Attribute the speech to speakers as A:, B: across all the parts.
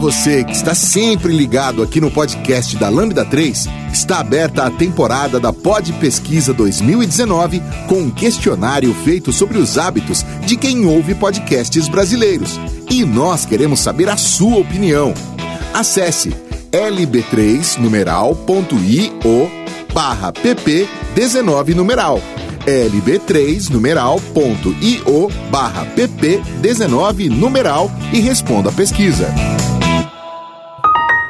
A: você que está sempre ligado aqui no podcast da Lambda 3, está aberta a temporada da Pod Pesquisa 2019 com um questionário feito sobre os hábitos de quem ouve podcasts brasileiros. E nós queremos saber a sua opinião. Acesse lb3 numeral.io barra pp 19 numeral lb3 numeral.io barra pp 19 numeral e responda a pesquisa.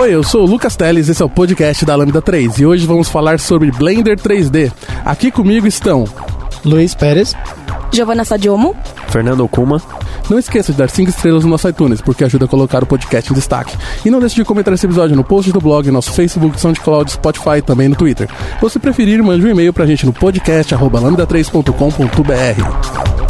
B: Oi, eu sou o Lucas Teles, esse é o podcast da Lambda 3 e hoje vamos falar sobre Blender 3D. Aqui comigo estão
C: Luiz Pérez,
D: Giovanna Sadiomo,
E: Fernando Okuma.
B: Não esqueça de dar 5 estrelas no nosso iTunes, porque ajuda a colocar o podcast em destaque. E não deixe de comentar esse episódio no post do blog, nosso Facebook, SoundCloud, Spotify e também no Twitter. Ou se preferir, mande um e-mail pra gente no podcast@lambda3.com.br.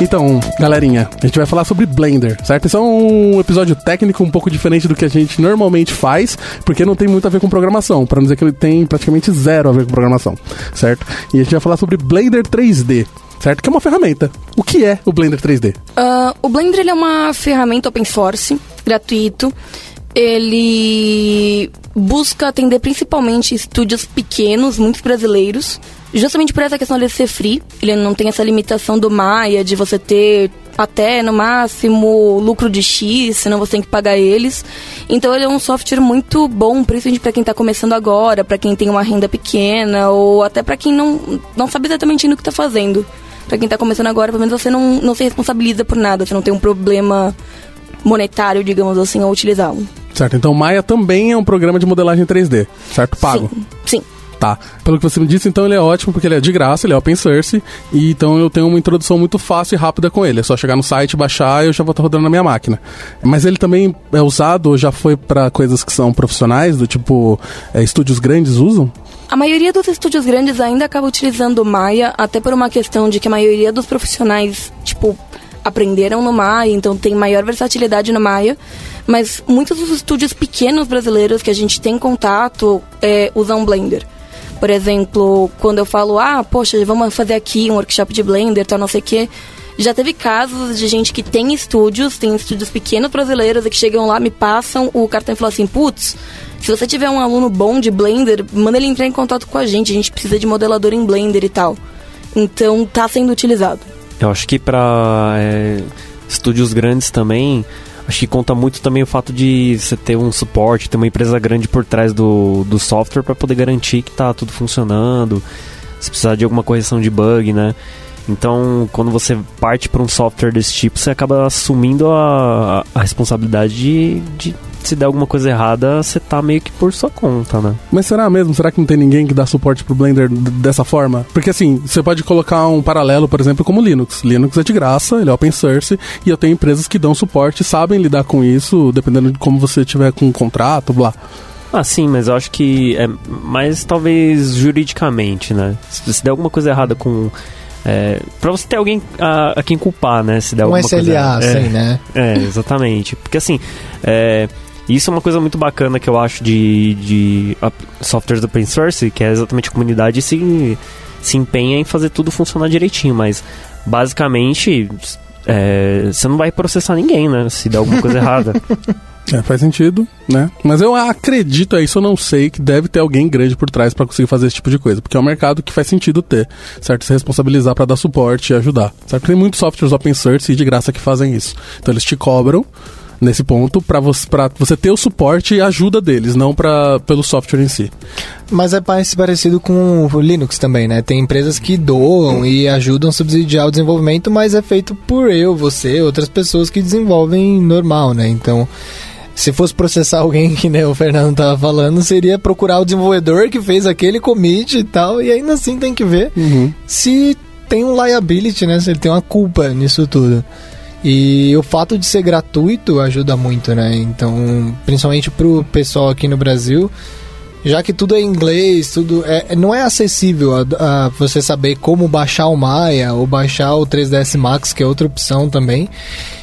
B: Então, galerinha, a gente vai falar sobre Blender, certo? Esse é um episódio técnico um pouco diferente do que a gente normalmente faz, porque não tem muito a ver com programação, para não dizer que ele tem praticamente zero a ver com programação, certo? E a gente vai falar sobre Blender 3D, certo? Que é uma ferramenta. O que é o Blender 3D?
D: Uh, o Blender é uma ferramenta open source, gratuito. Ele busca atender principalmente estúdios pequenos, muitos brasileiros, justamente por essa questão de ser free. Ele não tem essa limitação do Maia de você ter até no máximo lucro de X, senão você tem que pagar eles. Então ele é um software muito bom, principalmente para quem está começando agora, para quem tem uma renda pequena ou até para quem não, não sabe exatamente ainda o que está fazendo. Para quem está começando agora, pelo menos você não, não se responsabiliza por nada, você não tem um problema monetário, digamos assim, ao utilizá-lo.
B: Certo, então Maya também é um programa de modelagem 3D, certo? Pago.
D: Sim, sim.
B: Tá. Pelo que você me disse, então ele é ótimo porque ele é de graça, ele é open source, e então eu tenho uma introdução muito fácil e rápida com ele. É só chegar no site, baixar e eu já vou estar rodando na minha máquina. Mas ele também é usado, já foi para coisas que são profissionais, do tipo é, estúdios grandes usam?
D: A maioria dos estúdios grandes ainda acaba utilizando Maya, até por uma questão de que a maioria dos profissionais, tipo, aprenderam no Maya, então tem maior versatilidade no Maya. Mas muitos dos estúdios pequenos brasileiros que a gente tem contato é, usam Blender. Por exemplo, quando eu falo, ah, poxa, vamos fazer aqui um workshop de Blender, tal, não sei o quê. Já teve casos de gente que tem estúdios, tem estúdios pequenos brasileiros e que chegam lá, me passam o cartão e falam assim, putz, se você tiver um aluno bom de Blender, manda ele entrar em contato com a gente, a gente precisa de modelador em Blender e tal. Então tá sendo utilizado.
E: Eu acho que para é, estúdios grandes também, acho que conta muito também o fato de você ter um suporte, ter uma empresa grande por trás do, do software para poder garantir que tá tudo funcionando. Se precisar de alguma correção de bug, né? Então, quando você parte para um software desse tipo, você acaba assumindo a, a responsabilidade de, de se der alguma coisa errada, você tá meio que por sua conta, né?
B: Mas será mesmo? Será que não tem ninguém que dá suporte pro Blender dessa forma? Porque assim, você pode colocar um paralelo, por exemplo, como Linux. Linux é de graça, ele é open source, e eu tenho empresas que dão suporte, sabem lidar com isso, dependendo de como você tiver com um contrato, blá.
E: Ah, sim, mas eu acho que é mais talvez juridicamente, né? Se, se der alguma coisa errada com é, pra você ter alguém a, a, quem culpar, né? Se der
C: um
E: alguma
C: SLA,
E: coisa.
C: assim,
E: é,
C: né?
E: É, exatamente. Porque assim, é, Isso é uma coisa muito bacana que eu acho de, de softwares open source, que é exatamente a comunidade se, se empenha em fazer tudo funcionar direitinho, mas basicamente é, você não vai processar ninguém, né? Se der alguma coisa errada.
B: É, faz sentido, né? Mas eu acredito, é isso eu não sei, que deve ter alguém grande por trás para conseguir fazer esse tipo de coisa. Porque é um mercado que faz sentido ter, certo? Se responsabilizar para dar suporte e ajudar, certo? Tem muitos softwares open source e de graça que fazem isso. Então eles te cobram nesse ponto para você, pra você ter o suporte e ajuda deles, não pra, pelo software em si.
C: Mas é parecido com o Linux também, né? Tem empresas que doam e ajudam a subsidiar o desenvolvimento, mas é feito por eu, você, outras pessoas que desenvolvem normal, né? Então, se fosse processar alguém que né, o Fernando tava falando, seria procurar o desenvolvedor que fez aquele commit e tal, e ainda assim tem que ver uhum. se tem um liability, né? Se ele tem uma culpa nisso tudo. E o fato de ser gratuito ajuda muito, né? Então, principalmente pro pessoal aqui no Brasil, já que tudo é inglês, tudo é, não é acessível a, a, você saber como baixar o Maya ou baixar o 3ds Max, que é outra opção também.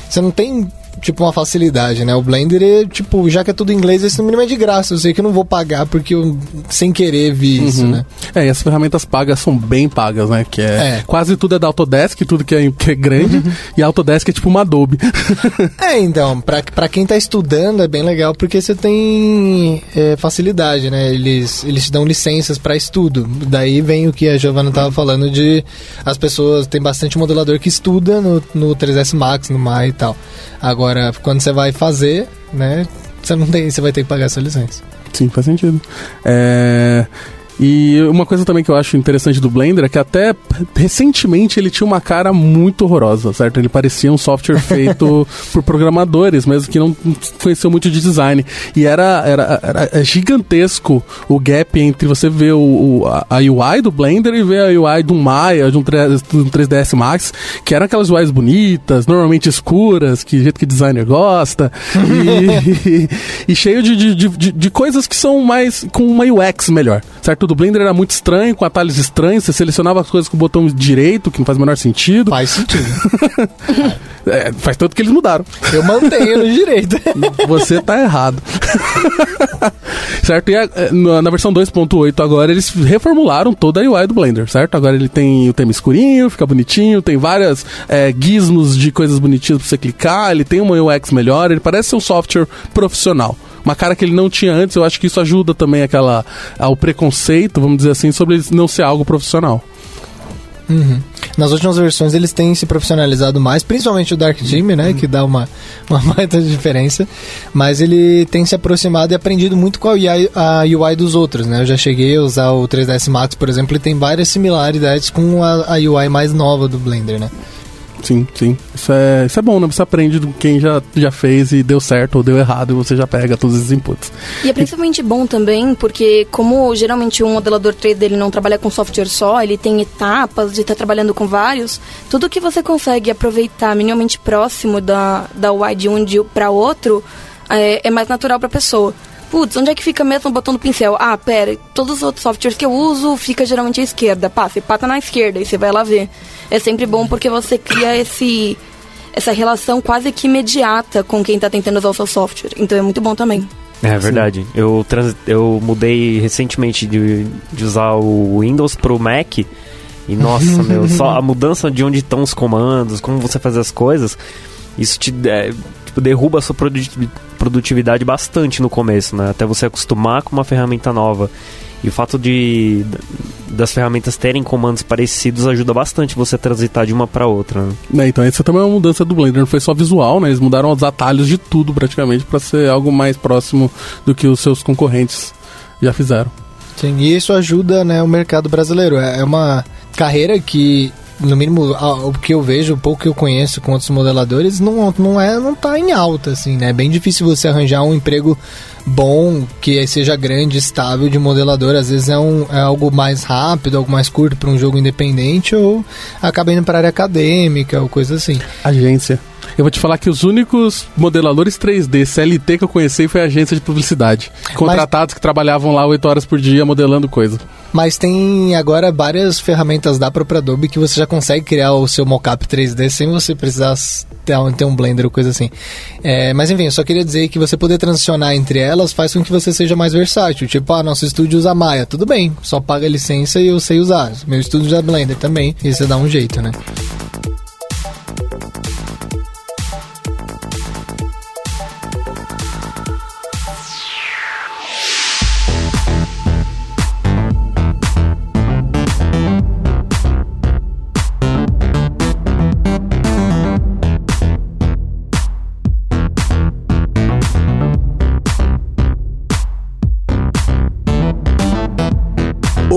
C: Você não tem tipo, uma facilidade, né? O Blender, é, tipo, já que é tudo em inglês, esse no mínimo é de graça. Eu sei que eu não vou pagar porque eu, sem querer, vi uhum. isso, né?
B: É, e as ferramentas pagas são bem pagas, né? Que é, é. quase tudo é da Autodesk, tudo que é, que é grande, uhum. e a Autodesk é tipo uma Adobe.
C: é, então, pra, pra quem tá estudando é bem legal porque você tem é, facilidade, né? Eles, eles te dão licenças para estudo. Daí vem o que a Giovanna tava falando de as pessoas, tem bastante modelador que estuda no, no 3ds Max, no Maya e tal. Agora, quando você vai fazer, né, você não tem, você vai ter que pagar essa licença.
B: Sim, faz sentido. É... E uma coisa também que eu acho interessante do Blender é que até recentemente ele tinha uma cara muito horrorosa, certo? Ele parecia um software feito por programadores, mesmo que não conheceu muito de design. E era, era, era gigantesco o gap entre você ver o, o, a UI do Blender e ver a UI do Maya, de um, 3, de um 3ds Max, que eram aquelas UIs bonitas, normalmente escuras, que jeito que designer gosta, e, e, e, cheio de, de, de, de coisas que são mais com uma UX melhor, certo? Do Blender era muito estranho, com atalhos estranhos, você selecionava as coisas com o botão direito, que não faz o menor sentido.
C: Faz sentido.
B: é, faz tanto que eles mudaram.
C: Eu mantenho no direito.
B: Você tá errado. certo? E a, é, na versão 2.8 agora eles reformularam toda a UI do Blender, certo? Agora ele tem o tema escurinho, fica bonitinho, tem várias é, gizmos de coisas bonitinhas pra você clicar, ele tem uma UX melhor, ele parece ser um software profissional uma cara que ele não tinha antes. Eu acho que isso ajuda também aquela ao preconceito, vamos dizer assim, sobre não ser algo profissional.
C: Uhum. Nas últimas versões eles têm se profissionalizado mais, principalmente o Dark Team, né, uhum. que dá uma, uma baita diferença, mas ele tem se aproximado e aprendido muito com a UI, a UI dos outros, né, eu já cheguei a usar o 3ds Max, por exemplo, e tem várias similaridades com a, a UI mais nova do Blender, né.
B: Sim, sim. Isso é, isso é bom, né? Você aprende do quem já, já fez e deu certo ou deu errado e você já pega todos esses inputs.
D: E é principalmente bom também porque como geralmente um modelador 3D ele não trabalha com software só, ele tem etapas de estar tá trabalhando com vários, tudo que você consegue aproveitar minimamente próximo da, da UI de um para outro é, é mais natural para a pessoa putz, onde é que fica mesmo o botão do pincel? Ah, pera, todos os outros softwares que eu uso fica geralmente à esquerda. Pá, você pata na esquerda e você vai lá ver é sempre bom porque você cria esse essa relação quase que imediata com quem está tentando usar o seu software. Então é muito bom também.
E: É verdade. Eu, trans, eu mudei recentemente de, de usar o Windows pro Mac. E nossa, meu, só a mudança de onde estão os comandos, como você faz as coisas, isso te é, tipo, derruba a sua produtividade bastante no começo, né? Até você acostumar com uma ferramenta nova. E o fato de das ferramentas terem comandos parecidos ajuda bastante você transitar de uma para outra.
B: Né? É, então essa também é uma mudança do Blender, não foi só visual, né? Eles mudaram os atalhos de tudo praticamente para ser algo mais próximo do que os seus concorrentes já fizeram.
C: Sim, e isso ajuda né, o mercado brasileiro. É, é uma carreira que no mínimo o que eu vejo, o pouco que eu conheço com outros modeladores, não, não é não tá em alta assim, né? É bem difícil você arranjar um emprego bom, que seja grande, estável de modelador. Às vezes é, um, é algo mais rápido, algo mais curto para um jogo independente ou acaba indo para área acadêmica ou coisa assim.
B: Agência. Eu vou te falar que os únicos modeladores 3D CLT que eu conheci foi a agência de publicidade. Contratados que trabalhavam lá 8 horas por dia modelando coisa.
C: Mas tem agora várias ferramentas da própria Adobe que você já consegue criar o seu mockup 3D sem você precisar ter um, ter um Blender ou coisa assim. É, mas enfim, eu só queria dizer que você poder transicionar entre elas faz com que você seja mais versátil. Tipo, ah, nosso estúdio usa Maya. Tudo bem, só paga a licença e eu sei usar. Meu estúdio usa Blender também. E você dá um jeito, né?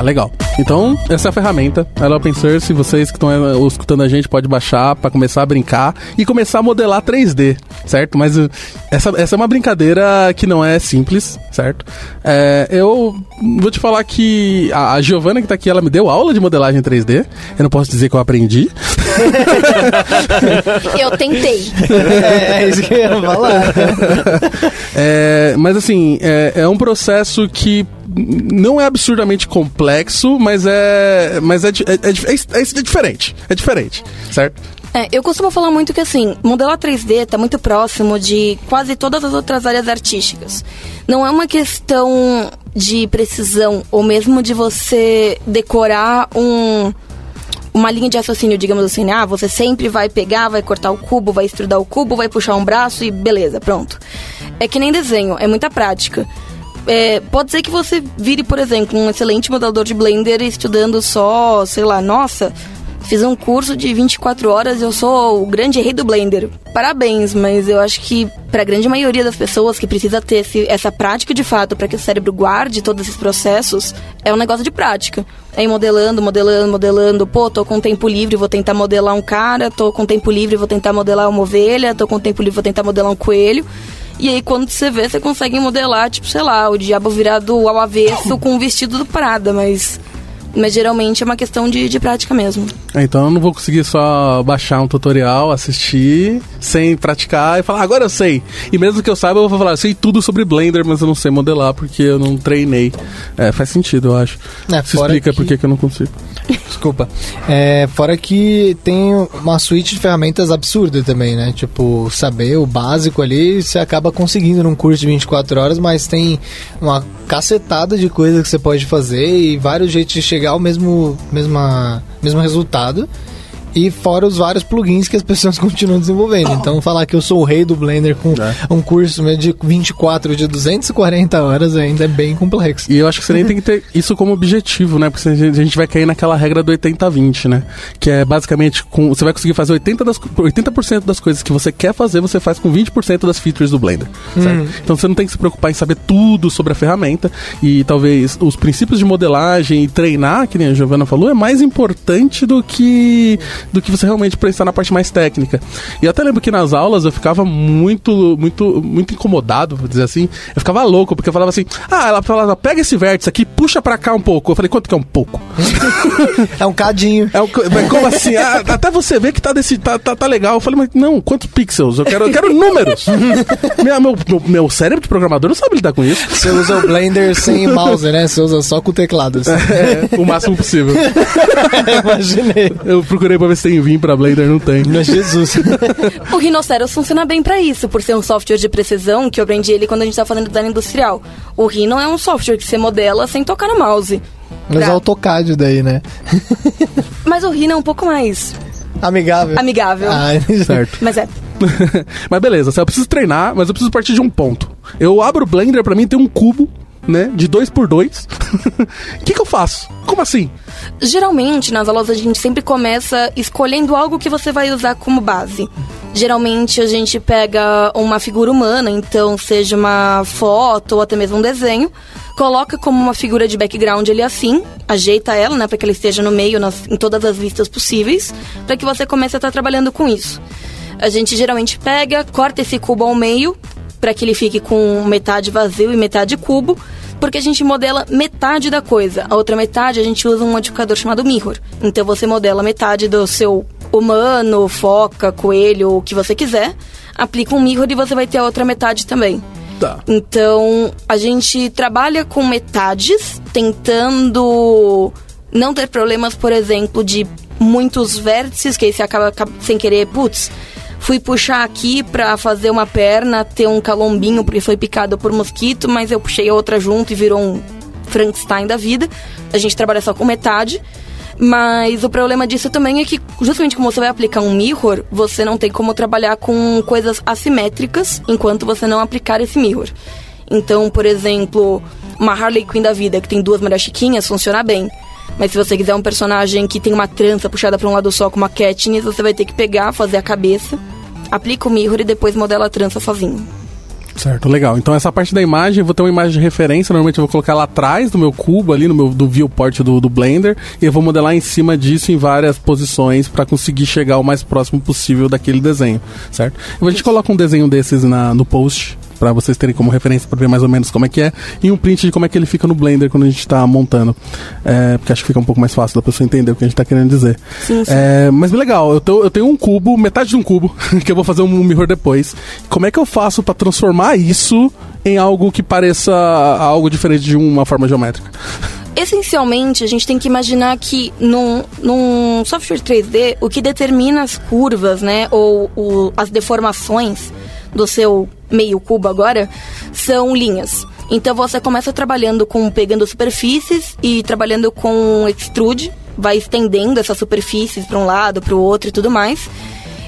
B: Tá, legal. Então, essa é a ferramenta. Ela é open source. Vocês que estão eh, escutando a gente pode baixar para começar a brincar e começar a modelar 3D, certo? Mas uh, essa, essa é uma brincadeira que não é simples, certo? É, eu vou te falar que a, a Giovana que tá aqui, ela me deu aula de modelagem 3D. Eu não posso dizer que eu aprendi.
D: eu tentei.
C: É, é isso que eu ia falar.
B: é, mas assim, é, é um processo que não é absurdamente complexo, mas é. Mas é, é, é, é, diferente. É diferente, certo?
D: É, eu costumo falar muito que assim, modelar 3D está muito próximo de quase todas as outras áreas artísticas. Não é uma questão de precisão ou mesmo de você decorar um uma linha de raciocínio, digamos assim, né? Ah, você sempre vai pegar, vai cortar o cubo, vai estudar o cubo, vai puxar um braço e beleza, pronto. É que nem desenho, é muita prática é, pode ser que você vire, por exemplo, um excelente modelador de Blender estudando só, sei lá, nossa, fiz um curso de 24 horas, eu sou o grande rei do Blender. Parabéns, mas eu acho que para a grande maioria das pessoas que precisa ter esse, essa prática de fato para que o cérebro guarde todos esses processos, é um negócio de prática. É ir modelando, modelando, modelando. Pô, tô com tempo livre, vou tentar modelar um cara, tô com tempo livre, vou tentar modelar uma ovelha, tô com tempo livre, vou tentar modelar um coelho. E aí, quando você vê, você consegue modelar, tipo, sei lá, o diabo virado ao avesso com um vestido do Prada, mas mas geralmente é uma questão de, de prática mesmo.
B: É, então eu não vou conseguir só baixar um tutorial, assistir, sem praticar e falar, agora eu sei. E mesmo que eu saiba, eu vou falar, eu sei tudo sobre Blender, mas eu não sei modelar porque eu não treinei. É, faz sentido, eu acho. É, Se explica que... por que eu não consigo.
C: Desculpa. É, fora que tem uma suíte de ferramentas absurda também, né? Tipo, saber o básico ali, você acaba conseguindo num curso de 24 horas, mas tem uma cacetada de coisas que você pode fazer e vários jeitos de chegar ao mesmo, mesma, mesmo resultado. E fora os vários plugins que as pessoas continuam desenvolvendo. Então, falar que eu sou o rei do Blender com é. um curso de 24 de 240 horas ainda é bem complexo.
B: E eu acho que você nem tem que ter isso como objetivo, né? Porque a gente vai cair naquela regra do 80-20, né? Que é basicamente com, você vai conseguir fazer 80%, das, 80 das coisas que você quer fazer, você faz com 20% das features do Blender. Hum. Então você não tem que se preocupar em saber tudo sobre a ferramenta e talvez os princípios de modelagem e treinar, que nem a Giovanna falou, é mais importante do que do que você realmente prestar na parte mais técnica. E eu até lembro que nas aulas eu ficava muito, muito, muito incomodado, vou dizer assim. Eu ficava louco, porque eu falava assim: ah, ela falava, pega esse vértice aqui, puxa pra cá um pouco. Eu falei, quanto que é um pouco?
C: é um cadinho.
B: É um, mas como assim? Ah, até você ver que tá, desse, tá, tá, tá, legal. Eu falei, mas não, quantos pixels? Eu quero, eu quero números. meu, meu, meu, cérebro de programador não sabe lidar com isso.
C: Você usa o Blender sem mouse, né? Você usa só com teclado. Assim.
B: É, o máximo possível.
C: Imaginei.
B: Eu procurei pra ver se tem Vim pra Blender, não tem.
C: Mas Jesus.
D: o Rhinoceros funciona bem para isso, por ser um software de precisão que eu aprendi ele quando a gente tá fazendo design industrial. O Rhino é um software que você modela sem tocar no mouse.
C: Mas pra... é AutoCAD daí, né?
D: Mas o Rhino é um pouco mais...
C: Amigável.
D: Amigável.
B: Ah, certo.
D: Mas é.
B: mas beleza, eu preciso treinar, mas eu preciso partir de um ponto. Eu abro o Blender, pra mim tem um cubo né? De dois por dois. O que, que eu faço? Como assim?
D: Geralmente, nas aulas, a gente sempre começa escolhendo algo que você vai usar como base. Geralmente a gente pega uma figura humana, então seja uma foto ou até mesmo um desenho, coloca como uma figura de background ali assim, ajeita ela, né, para que ela esteja no meio nas, em todas as listas possíveis, para que você comece a estar trabalhando com isso. A gente geralmente pega, corta esse cubo ao meio, para que ele fique com metade vazio e metade cubo, porque a gente modela metade da coisa. A outra metade a gente usa um modificador chamado mirror. Então você modela metade do seu humano, foca, coelho, o que você quiser, aplica um mirror e você vai ter a outra metade também.
B: Tá.
D: Então, a gente trabalha com metades, tentando não ter problemas, por exemplo, de muitos vértices, que aí você acaba, sem querer, putz, fui puxar aqui pra fazer uma perna, ter um calombinho porque foi picado por mosquito, mas eu puxei a outra junto e virou um Frankenstein da vida. A gente trabalha só com metade. Mas o problema disso também é que, justamente como você vai aplicar um mirror, você não tem como trabalhar com coisas assimétricas enquanto você não aplicar esse mirror. Então, por exemplo, uma Harley Quinn da vida que tem duas mulheres chiquinhas funciona bem. Mas se você quiser um personagem que tem uma trança puxada para um lado só, como a Katniss, você vai ter que pegar, fazer a cabeça, aplica o mirror e depois modela a trança sozinho.
B: Certo, legal. Então essa parte da imagem, eu vou ter uma imagem de referência, normalmente eu vou colocar lá atrás do meu cubo, ali no meu do viewport do, do Blender, e eu vou modelar em cima disso em várias posições para conseguir chegar o mais próximo possível daquele desenho, certo? A gente coloca um desenho desses na, no post para vocês terem como referência para ver mais ou menos como é que é e um print de como é que ele fica no Blender quando a gente está montando, é, porque acho que fica um pouco mais fácil da pessoa entender o que a gente está querendo dizer.
D: Sim, sim.
B: É, mas legal, eu, tô- eu tenho um cubo, metade de um cubo, que eu vou fazer um mirror depois. Como é que eu faço para transformar isso em algo que pareça algo diferente de uma forma geométrica?
D: Essencialmente, a gente tem que imaginar que num, num software 3D, o que determina as curvas, né, ou o- as deformações do seu meio cubo agora, são linhas. Então você começa trabalhando com pegando superfícies e trabalhando com extrude, vai estendendo essas superfícies para um lado, para o outro e tudo mais.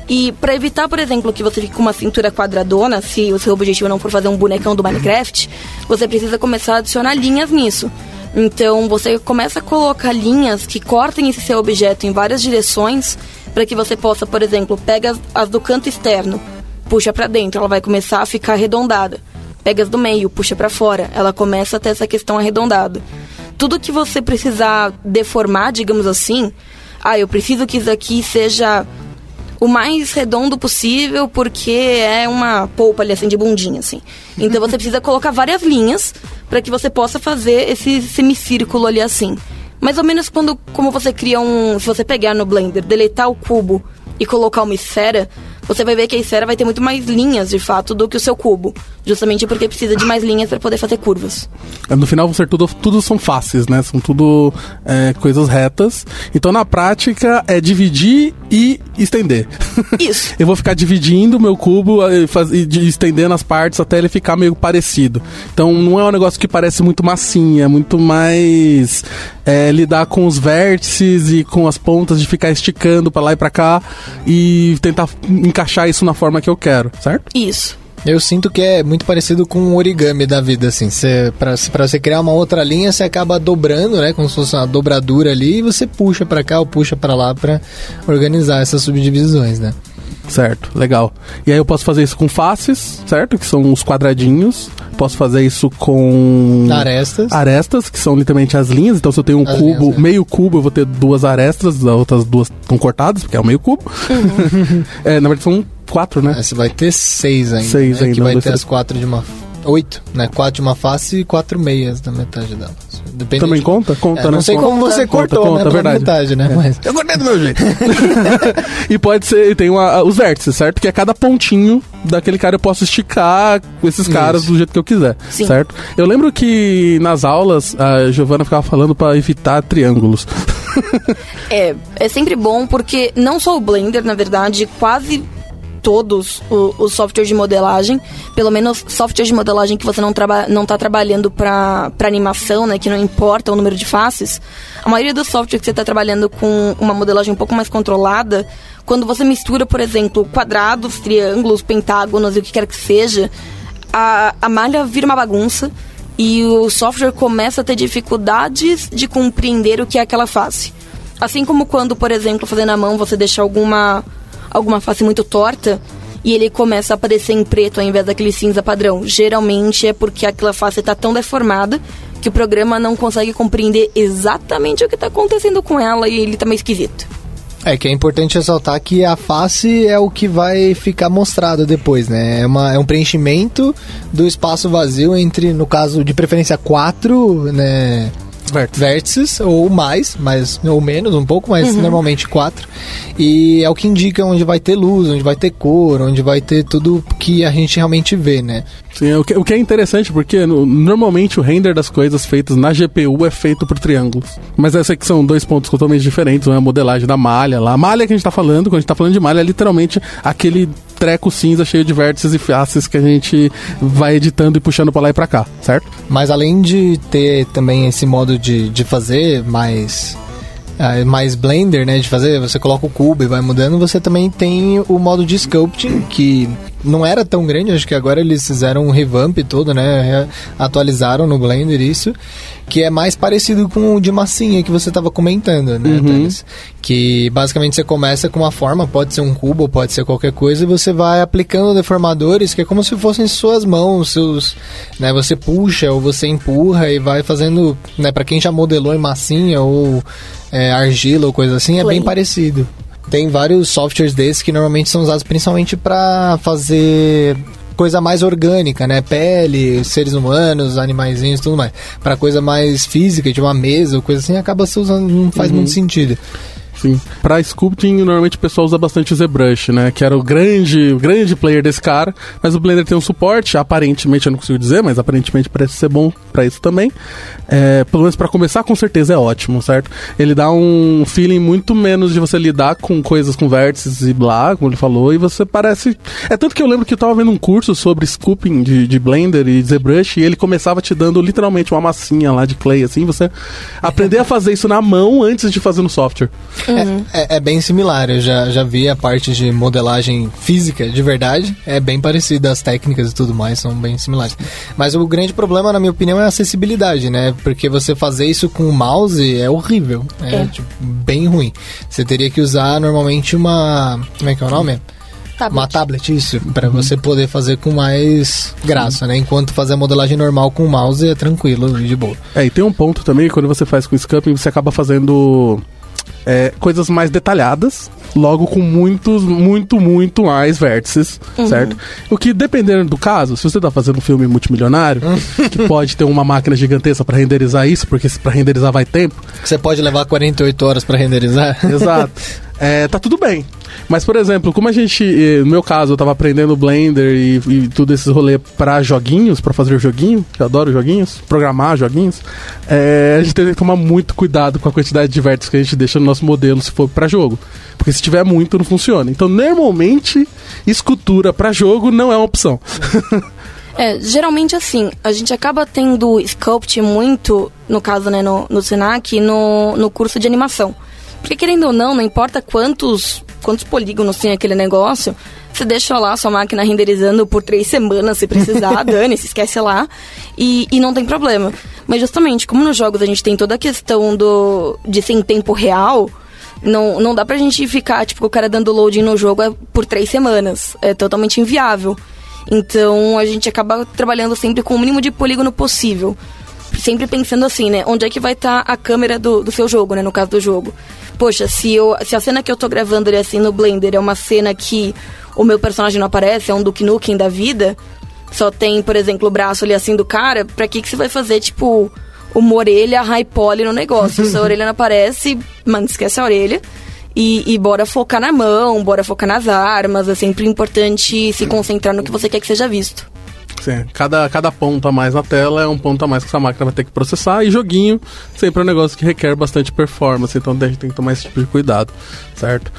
D: E para evitar, por exemplo, que você fique com uma cintura quadradona, se o seu objetivo não for fazer um bonecão do Minecraft, você precisa começar a adicionar linhas nisso. Então você começa a colocar linhas que cortem esse seu objeto em várias direções para que você possa, por exemplo, pega as, as do canto externo, puxa para dentro, ela vai começar a ficar arredondada. Pega as do meio, puxa para fora, ela começa a ter essa questão arredondada. Tudo que você precisar deformar, digamos assim, ah, eu preciso que isso aqui seja o mais redondo possível, porque é uma polpa ali assim de bundinha, assim. Então você precisa colocar várias linhas para que você possa fazer esse semicírculo ali assim. Mais ou menos quando como você cria um. Se você pegar no Blender, deletar o cubo e colocar uma esfera, você vai ver que a esfera vai ter muito mais linhas de fato do que o seu cubo. Justamente porque precisa de mais linhas para poder fazer curvas.
B: No final vão ser tudo, tudo são faces, né? São tudo é, coisas retas. Então na prática é dividir e estender.
D: Isso.
B: Eu vou ficar dividindo o meu cubo eh, e de- estendendo as partes até ele ficar meio parecido. Então não é um negócio que parece muito massinha, é muito mais é, lidar com os vértices e com as pontas de ficar esticando pra lá e pra cá e tentar encaixar isso na forma que eu quero, certo?
D: Isso.
C: Eu sinto que é muito parecido com o origami da vida, assim. Cê, pra, pra você criar uma outra linha, você acaba dobrando, né? Como se fosse uma dobradura ali, e você puxa pra cá ou puxa pra lá pra organizar essas subdivisões, né?
B: Certo, legal. E aí eu posso fazer isso com faces, certo? Que são os quadradinhos. Posso fazer isso com
C: Arestas.
B: arestas, que são literalmente as linhas. Então, se eu tenho um
C: As
B: cubo,
C: linhas, é.
B: meio cubo, eu vou ter duas arestas, as outras duas estão cortadas, porque é o meio cubo. é, na verdade, são quatro, né?
C: Você vai ter seis ainda.
B: Seis
C: né?
B: ainda,
C: Que vai ter as quatro de uma. Oito, né? Quatro de uma face e quatro meias da metade dela. Depende
B: Também
C: de-
B: conta? Conta,
C: É,
B: né?
C: não sei como
B: Conta,
C: você
B: conta,
C: cortou,
B: conta,
C: né?
B: Verdade.
C: metade, né? Mas...
B: Eu cortei do meu jeito. e pode ser, tem uma- os vértices, certo? Que é cada pontinho daquele cara eu posso esticar esses caras
C: Isso.
B: do jeito que eu quiser,
D: Sim.
B: certo? Eu lembro que nas aulas a Giovana ficava falando pra evitar triângulos.
D: É, é sempre bom porque não só o Blender, na verdade, quase todos os softwares de modelagem, pelo menos softwares de modelagem que você não, traba não tá trabalhando para animação, né, que não importa o número de faces, a maioria dos softwares que você está trabalhando com uma modelagem um pouco mais controlada, quando você mistura, por exemplo, quadrados, triângulos, pentágonos e o que quer que seja, a, a malha vira uma bagunça e o software começa a ter dificuldades de compreender o que é aquela face. Assim como quando, por exemplo, fazendo a mão você deixa alguma alguma face muito torta, e ele começa a aparecer em preto ao invés daquele cinza padrão. Geralmente é porque aquela face está tão deformada que o programa não consegue compreender exatamente o que está acontecendo com ela e ele tá meio esquisito.
C: É que é importante ressaltar que a face é o que vai ficar mostrado depois, né? É, uma, é um preenchimento do espaço vazio entre, no caso de preferência, quatro, né?
B: Vértices.
C: ou mais, mais ou menos, um pouco, mas normalmente quatro. E é o que indica onde vai ter luz, onde vai ter cor, onde vai ter tudo que a gente realmente vê, né?
B: Sim, o que, o que é interessante porque no- normalmente o render das coisas feitas na GPU é feito por triângulos. Mas essa aqui são dois pontos totalmente diferentes. Um é a modelagem da malha lá. A malha que a gente tá falando, quando a gente tá falando de malha, é literalmente aquele treco cinza cheio de vértices e faces que a gente vai editando e puxando pra lá e pra cá, certo?
C: Mas além de ter também esse modo de, de fazer mais ah, mais Blender, né, de fazer, você coloca o cubo e vai mudando, você também tem o modo de sculpting, que não era tão grande, acho que agora eles fizeram um revamp todo, né, atualizaram no Blender isso, que é mais parecido com o de massinha que você estava comentando, né, Thales? Que basicamente você começa com uma forma, pode ser um cubo, pode ser qualquer coisa, e você vai aplicando deformadores, que é como se fossem suas mãos, seus, né, você puxa ou você empurra e vai fazendo, né, para quem já modelou em massinha ou é, argila ou coisa assim, é bem parecido. Tem vários softwares desses que normalmente são usados principalmente para fazer coisa mais orgânica, né? Pele, seres humanos, animaizinhos, tudo mais. Para coisa mais física, de uma mesa coisa assim, acaba se usando, não faz muito sentido.
B: Sim. Pra sculpting, normalmente o pessoal usa bastante o ZBrush, né? Que era o grande, grande player desse cara. Mas o Blender tem um suporte, aparentemente eu não consigo dizer, mas aparentemente parece ser bom pra isso também. É, pelo menos pra começar, com certeza é ótimo, certo? Ele dá um feeling muito menos de você lidar com coisas com vértices e blá, como ele falou, e você parece. É tanto que eu lembro que eu tava vendo um curso sobre sculpting de, de Blender e ZBrush, e ele começava te dando literalmente uma massinha lá de clay, assim, você aprender a fazer isso na mão antes de fazer no software.
C: É, é bem similar, eu já, já vi a parte de modelagem física de verdade, é bem parecida, as técnicas e tudo mais são bem similares. Mas o grande problema, na minha opinião, é a acessibilidade, né? Porque você fazer isso com o mouse é horrível, é,
D: É.
C: tipo, bem ruim. Você teria que usar normalmente uma. Como é que é o nome?
D: Tablet.
C: Uma tablet, isso, para você poder fazer com mais graça, né? Enquanto fazer a modelagem normal com o mouse é tranquilo e de boa.
B: É, e tem um ponto também, quando você faz com sculpting, você acaba fazendo é, coisas mais detalhadas, logo com muitos, muito, muito mais vértices, certo? O que, dependendo do caso, se você tá fazendo um filme multimilionário, que pode ter uma máquina gigantesca pra renderizar isso, porque pra renderizar vai tempo,
C: Você pode levar 48 horas para renderizar?
B: Exato. É, tá tudo bem. Mas, por exemplo, como a gente, eh, no meu caso, eu tava aprendendo Blender e, e tudo esses rolê pra joguinhos, pra fazer joguinho, que eu adoro joguinhos, programar joguinhos, é, a gente tem que tomar muito cuidado com a quantidade de vértices que a gente deixa no nosso modelo se for pra jogo. Porque se tiver muito, não funciona. Então, normalmente, escultura pra jogo não é uma opção.
D: É, geralmente assim, a gente acaba tendo sculpt muito, no caso, né, no, no Senac, no, no curso de animação. Porque querendo ou não, não importa quantos, quantos polígonos tem aquele negócio, você deixa lá a sua máquina renderizando por três semanas se precisar, dane, se esquece lá, e, e não tem problema. Mas justamente, como nos jogos a gente tem toda a questão do de ser em tempo real, não, não dá pra gente ficar, tipo, o cara dando loading no jogo é por três semanas. É totalmente inviável. Então a gente acaba trabalhando sempre com o mínimo de polígono possível. Sempre pensando assim, né? Onde é que vai estar a câmera do, do seu jogo, né? No caso do jogo. Poxa, se, eu, se a cena que eu tô gravando ali assim no Blender é uma cena que o meu personagem não aparece, é um Duke Nukem da vida, só tem, por exemplo, o braço ali assim do cara, pra que, que você vai fazer, tipo, uma orelha high poly no negócio? Se a orelha não aparece, mano, esquece a orelha. E, e bora focar na mão, bora focar nas armas. É sempre importante se concentrar no que você quer que seja visto.
B: Sim, cada, cada ponto a mais na tela é um ponto a mais que essa máquina vai ter que processar. E joguinho sempre é um negócio que requer bastante performance, então a gente tem que tomar esse tipo de cuidado, certo?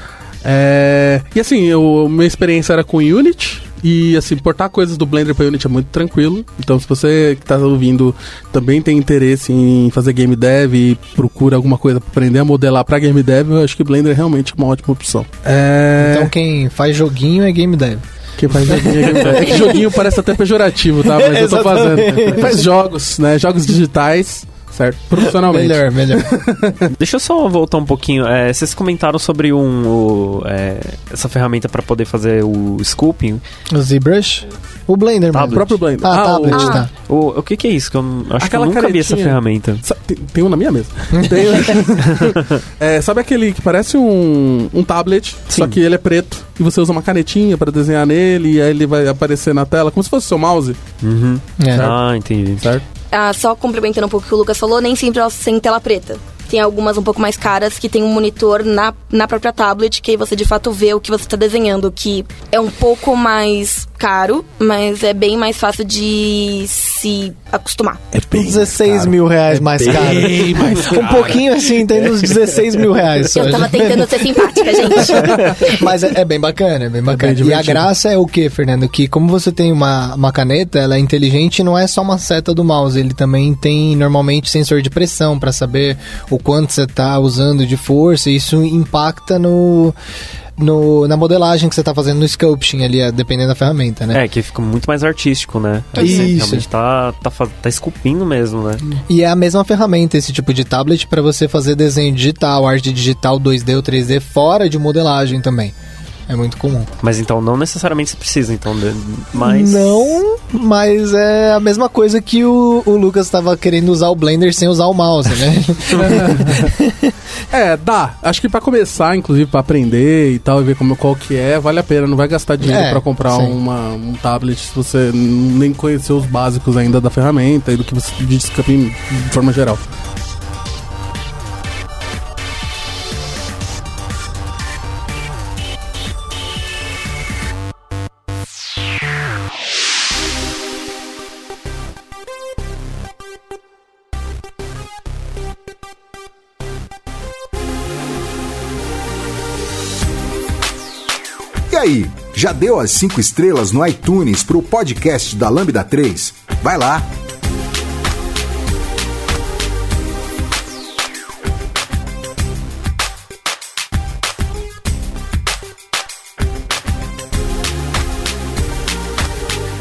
B: É, e assim, eu, minha experiência era com Unity. E assim, portar coisas do Blender para Unity é muito tranquilo. Então, se você que tá ouvindo também tem interesse em fazer game dev e procura alguma coisa para aprender a modelar para game dev, eu acho que Blender é realmente uma ótima opção. É...
C: Então quem faz joguinho é game dev.
B: Quem faz joguinho é. É que joguinho parece até pejorativo, tá? Mas eu tô fazendo. Faz jogos, né? Jogos digitais certo? Profissionalmente.
C: Melhor, melhor.
E: Deixa eu só voltar um pouquinho. É, vocês comentaram sobre um, o, é, essa ferramenta para poder fazer o scooping.
C: O ZBrush? O Blender,
B: O
C: mano.
B: próprio Blender.
C: Ah, tablet,
B: o-
C: tá.
E: O, o que, que é isso? Que eu acho
B: Aquela
E: que eu nunca vi essa ferramenta.
B: Sa- Tem, tem um na minha mesa. Tem- É, sabe aquele que parece um, um tablet, só
E: Sim.
B: que ele é preto e você usa uma canetinha pra desenhar nele e aí ele vai aparecer na tela como se fosse seu mouse,
E: Uhum.
C: É.
E: Ah, entendi.
B: certo?
D: Ah, só complementando um pouco o que o Lucas falou, nem sempre elas têm tela preta. Tem algumas um pouco mais caras que tem um monitor na, na própria tablet, que aí você de fato vê o que você está desenhando, que é um pouco mais caro, mas é bem mais fácil de se acostumar.
B: É bem
C: 16 mil reais mais
B: bem
C: caro.
B: mais
C: Um pouquinho assim, tem uns 16 mil reais só.
D: Eu tava tentando ser simpática, gente.
C: Mas é, é bem bacana, é bem bacana.
B: bem
C: e a graça é o que, Fernando? Que como você tem uma, uma caneta, ela é inteligente não é só uma seta do mouse. Ele também tem normalmente sensor de pressão pra saber o quanto você tá usando de força. E isso impacta no, no, na modelagem que você tá fazendo no sculpting ali, é, dependendo da ferramenta, né?
E: É, que fica muito mais artístico, né?
C: Isso.
E: Você realmente tá, tá, tá esculpindo mesmo, né?
C: E é a mesma ferramenta, esse tipo de tablet, para você fazer desenho digital, arte digital 2D ou 3D fora de modelagem também. É muito comum.
E: Mas então não necessariamente você precisa, então, de- mas...
C: Não, mas é a mesma coisa que o, o Lucas estava querendo usar o Blender sem usar o mouse, né?
B: É, dá. Acho que pra começar, inclusive, pra aprender e tal, e ver como, qual que é, vale a pena. Não vai gastar dinheiro
C: É,
B: pra comprar
C: sim.
B: uma, um tablet se você nem conheceu os básicos ainda da ferramenta e do que você de escape de forma geral.
A: Já deu as 5 estrelas no iTunes pro podcast da Lambda 3? Vai lá!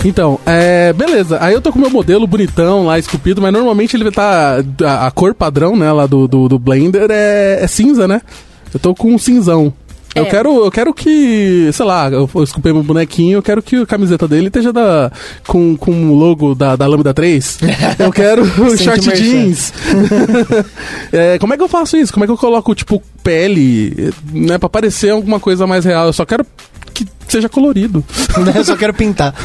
B: Então, é. Beleza. Aí eu tô com o meu modelo bonitão lá, esculpido, mas normalmente ele tá. A, a cor padrão, né, lá do, do, do Blender é, é cinza, né? Eu tô com um cinzão. Eu
D: É.
B: quero, eu quero que, sei lá, eu, eu esculpei meu bonequinho, eu quero que a camiseta dele esteja da, com, com o logo da, da Lambda 3. Eu quero short jeans. É, como é que eu faço isso? Como é que eu coloco, tipo, pele, né, pra parecer alguma coisa mais real? Eu só quero que seja colorido.
C: Eu só quero pintar.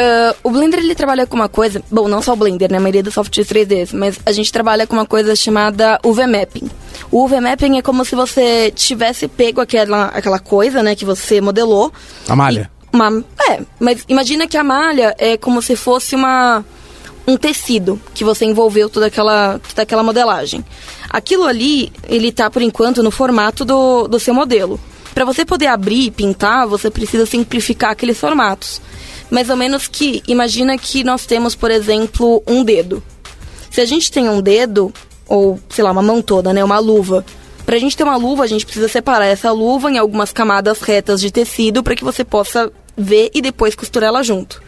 D: Ah, o Blender ele trabalha com uma coisa, bom, não só o Blender, né, a maioria dos softwares 3D, mas a gente trabalha com uma coisa chamada UV Mapping. O UV Mapping é como se você tivesse pego aquela, aquela coisa, né, que você modelou.
B: A malha.
D: Uma, é, mas imagina que a malha é como se fosse uma um tecido que você envolveu toda aquela, toda aquela modelagem. Aquilo ali, ele tá por enquanto no formato do, do seu modelo. Para você poder abrir e pintar, você precisa simplificar aqueles formatos. Mais ou menos que, imagina que nós temos, por exemplo, um dedo. Se a gente tem um dedo, ou sei lá, uma mão toda, né, uma luva. Pra gente ter uma luva, a gente precisa separar essa luva em algumas camadas retas de tecido para que você possa ver e depois costurar ela junto.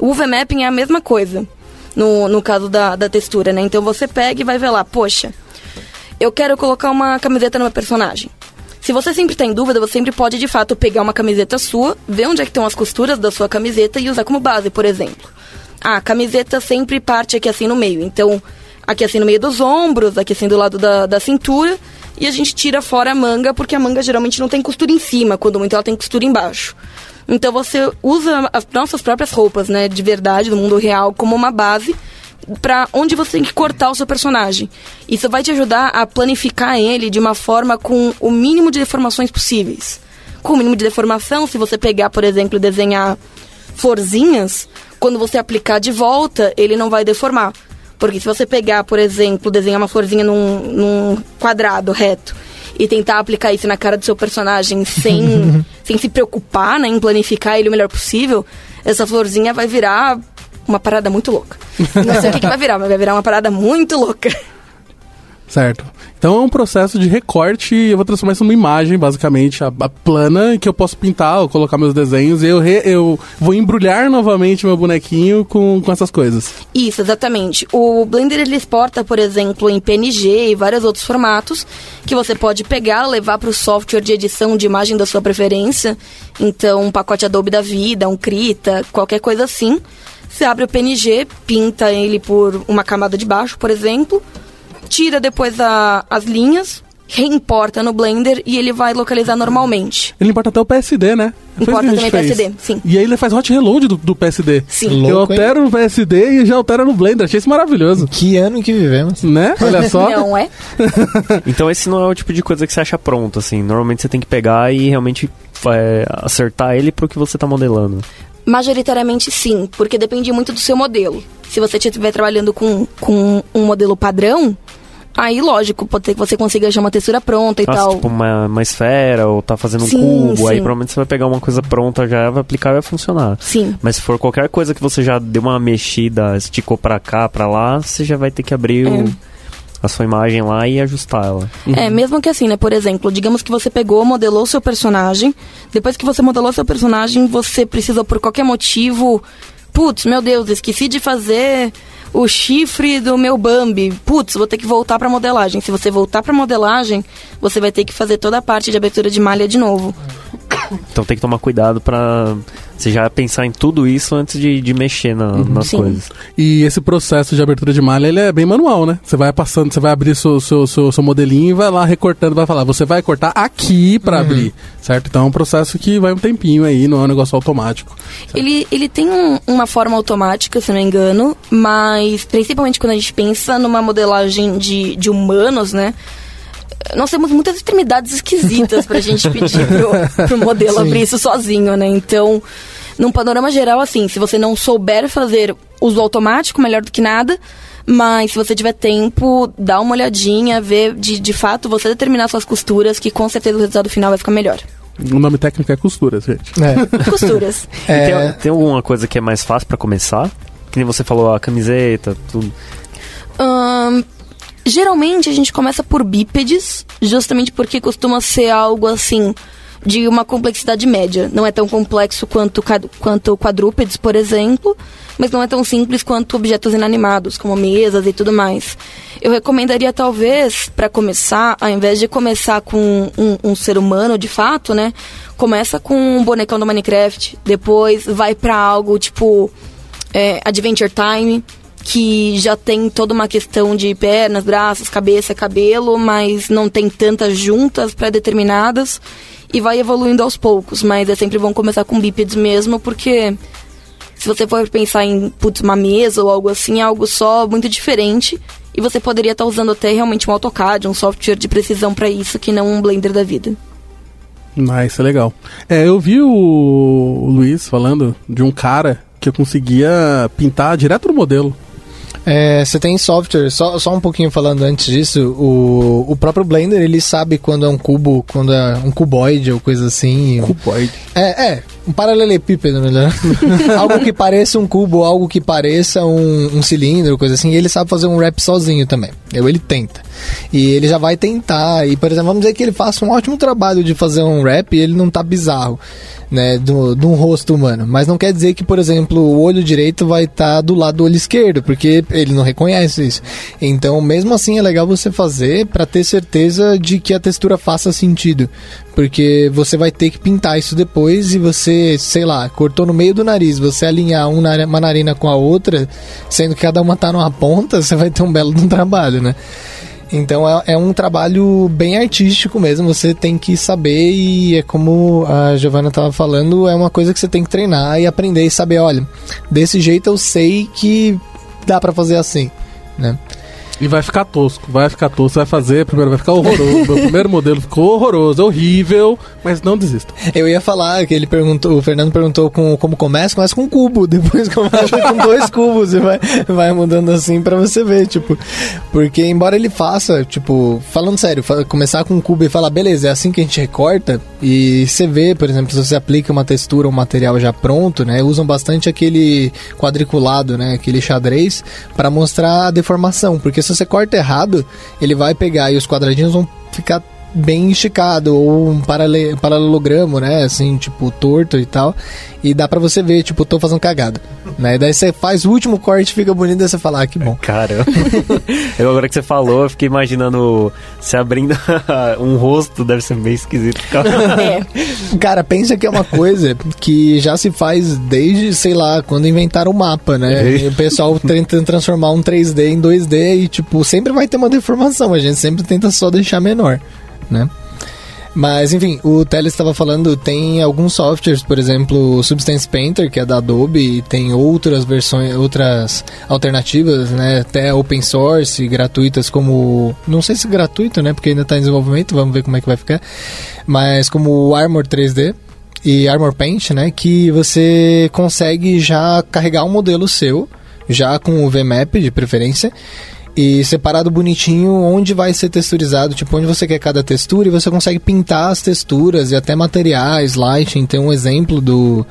D: O UV Mapping é a mesma coisa, no, no caso da, da textura, né? Então você pega e vai ver lá, poxa, eu quero colocar uma camiseta no meu personagem. Se você sempre está em dúvida, você sempre pode de fato pegar uma camiseta sua, ver onde é que estão as costuras da sua camiseta e usar como base, por exemplo. Ah, a camiseta sempre parte aqui assim no meio. Então, aqui assim no meio dos ombros, aqui assim do lado da, da cintura. E a gente tira fora a manga, porque a manga geralmente não tem costura em cima, quando muito ela tem costura embaixo. Então você usa as nossas próprias roupas, né, de verdade, do mundo real, como uma base para onde você tem que cortar o seu personagem. Isso vai te ajudar a planificar ele de uma forma com o mínimo de deformações possíveis. Com o mínimo de deformação, se você pegar, por exemplo, desenhar florzinhas, quando você aplicar de volta, ele não vai deformar. Porque se você pegar, por exemplo, desenhar uma florzinha num, num quadrado reto e tentar aplicar isso na cara do seu personagem sem, sem se preocupar né, em planificar ele o melhor possível, essa florzinha vai virar uma parada muito louca. Não sei o que, que vai virar, mas vai virar uma parada muito louca.
B: Certo. Então é um processo de recorte e eu vou transformar isso numa imagem, basicamente, a, a plana, que eu posso pintar ou colocar meus desenhos e eu, re, eu vou embrulhar novamente meu bonequinho com, com essas coisas.
D: Isso, exatamente. O Blender ele exporta, por exemplo, em PNG e vários outros formatos que você pode pegar, levar para o software de edição de imagem da sua preferência. Então, um pacote Adobe da vida, um Krita, qualquer coisa assim. Você abre o PNG, pinta ele por uma camada de baixo, por exemplo tira depois a, as linhas, reimporta no Blender e ele vai localizar normalmente.
B: Ele importa até o PSD, né?
D: Importa também o PSD, sim.
B: E aí ele faz hot reload do, do PSD.
D: Sim.
B: eu
C: Louco, hein?
B: altero no PSD e já altera no Blender. Achei isso maravilhoso.
C: Que ano que vivemos.
B: Né? Olha só.
D: Não é?
E: Então esse não é o tipo de coisa que você acha pronto, assim. Normalmente você tem que pegar e realmente é, acertar ele pro que você tá modelando.
D: Majoritariamente sim, porque depende muito do seu modelo. Se você estiver trabalhando com, com um modelo padrão, aí lógico, pode ser que você consiga já uma textura pronta e
E: Ah,
D: tal.
E: tipo uma, uma esfera ou tá fazendo um
D: Sim,
E: cubo, aí
D: sim.
E: provavelmente você vai pegar uma coisa pronta já, vai aplicar e vai funcionar.
D: Sim.
E: Mas se for qualquer coisa que você já deu uma mexida, esticou pra cá, pra lá, você já vai ter que abrir o-
D: É.
E: a sua imagem lá e ajustar ela.
D: É, mesmo que assim, né? Por exemplo, digamos que você pegou, modelou seu personagem. Depois que você modelou seu personagem, você precisa, por qualquer motivo. Putz, meu Deus, esqueci de fazer o chifre do meu Bambi. Putz, vou ter que voltar pra modelagem. Se você voltar pra modelagem, você vai ter que fazer toda a parte de abertura de malha de novo.
E: Então tem que tomar cuidado pra você já pensar em tudo isso antes de, de mexer na- nas
D: Sim.
E: coisas.
B: E esse processo de abertura de malha, ele é bem manual, né? Você vai passando, você vai abrir seu, seu, seu, seu modelinho e vai lá recortando, vai falar, você vai cortar aqui pra abrir, certo? Então é um processo que vai um tempinho aí, não é um negócio automático.
D: Ele, ele tem um- uma forma automática, se não me engano, mas principalmente quando a gente pensa numa modelagem de, de humanos, né? Nós temos muitas extremidades esquisitas pra gente pedir pro, pro modelo
C: Sim.
D: abrir isso sozinho, né? Então, num panorama geral, assim, se você não souber fazer uso automático, melhor do que nada. Mas se você tiver tempo, dá uma olhadinha, vê de, de fato você determinar suas costuras, que com certeza o resultado final vai ficar melhor.
B: O nome técnico é costura, gente.
C: É.
D: Costuras.
C: É.
E: tem, tem alguma coisa que é mais fácil pra começar? Que nem você falou, a camiseta, tudo.
D: Ahn, geralmente a gente começa por bípedes, justamente porque costuma ser algo assim de uma complexidade média. Não é tão complexo quanto, quanto quadrúpedes, por exemplo, mas não é tão simples quanto objetos inanimados, como mesas e tudo mais. Eu recomendaria, talvez, para começar, ao invés de começar com um, um ser humano de fato, né? Começa com um bonecão do Minecraft, depois vai para algo tipo é, Adventure Time, que já tem toda uma questão de pernas, braços, cabeça, cabelo, mas não tem tantas juntas pré-determinadas e vai evoluindo aos poucos, mas é sempre bom começar com bípedes mesmo, porque se você for pensar em putz, uma mesa ou algo assim, é algo só muito diferente e você poderia estar usando até realmente um AutoCAD, um software de precisão para isso, que não um Blender da vida.
B: Ah, isso é legal. É, eu vi o Luiz falando de um cara que eu conseguia pintar direto no modelo.
C: É, você tem software, só, só um pouquinho falando antes disso, o, o próprio Blender ele sabe quando é um cubo, quando é um cuboide ou coisa assim.
B: Cuboide.
C: É, é, um paralelepípedo, né? algo que pareça um cubo, algo que pareça um, um cilindro, coisa assim. E ele sabe fazer um wrap sozinho também. Ou ele tenta. E ele já vai tentar. E, por exemplo, vamos dizer que ele faça um ótimo trabalho de fazer um wrap e ele não tá bizarro, né? Do, de um rosto humano. Mas não quer dizer que, por exemplo, o olho direito vai estar do lado do olho esquerdo, porque ele não reconhece isso. Então, mesmo assim, é legal você fazer para ter certeza de que a textura faça sentido. Porque você vai ter que pintar isso depois e você, sei lá, cortou no meio do nariz, você alinhar um uma narina com a outra, sendo que cada uma tá numa ponta, você vai ter um belo um trabalho, né? Então é, é um trabalho bem artístico mesmo, você tem que saber e é como a Giovanna estava falando, é uma coisa que você tem que treinar e aprender e saber, olha, desse jeito eu sei que dá pra fazer assim, né?
B: E vai ficar tosco, vai ficar tosco, vai fazer, primeiro vai ficar horroroso. Meu primeiro modelo ficou horroroso, horrível, mas não desista.
C: Eu ia falar que ele perguntou, o Fernando perguntou com, como começa, começa com um cubo, depois começa com dois cubos e vai, vai mudando assim pra você ver, tipo, porque embora ele faça, tipo, falando sério, começar com um cubo e falar, beleza, é assim que a gente recorta, e você vê, por exemplo, se você aplica uma textura, um material já pronto, né, usam bastante aquele quadriculado, né, aquele xadrez, pra mostrar a deformação, porque se se você corta errado, ele vai pegar e os quadradinhos vão ficar bem esticado ou um parale paralelogramo, né, assim, tipo torto e tal. E dá pra você ver, tipo, tô fazendo cagada, né? E daí você faz o último corte, fica bonito, e você fala, ah, que bom.
E: Cara, eu agora que você falou, eu fiquei imaginando se abrindo um rosto, deve ser meio esquisito.
D: É.
C: Cara, pensa que é uma coisa que já se faz desde, sei lá, quando inventaram o mapa, né? E o pessoal tenta transformar um 3D em 2D e, tipo, sempre vai ter uma deformação. A gente sempre tenta só deixar menor, né? Mas, enfim, o Teles estava falando, tem alguns softwares, por exemplo, o Substance Painter, que é da Adobe, e tem outras versões, outras alternativas, né? Até open source, gratuitas, como. Não sei se gratuito, né? Porque ainda está em desenvolvimento, vamos ver como é que vai ficar. Mas como o Armor 3D e Armor Paint, né? Que você consegue já carregar um modelo seu, já com o VMAP de preferência e separado bonitinho onde vai ser texturizado, tipo onde você quer cada textura e você consegue pintar as texturas e até materiais, lighting, tem um exemplo do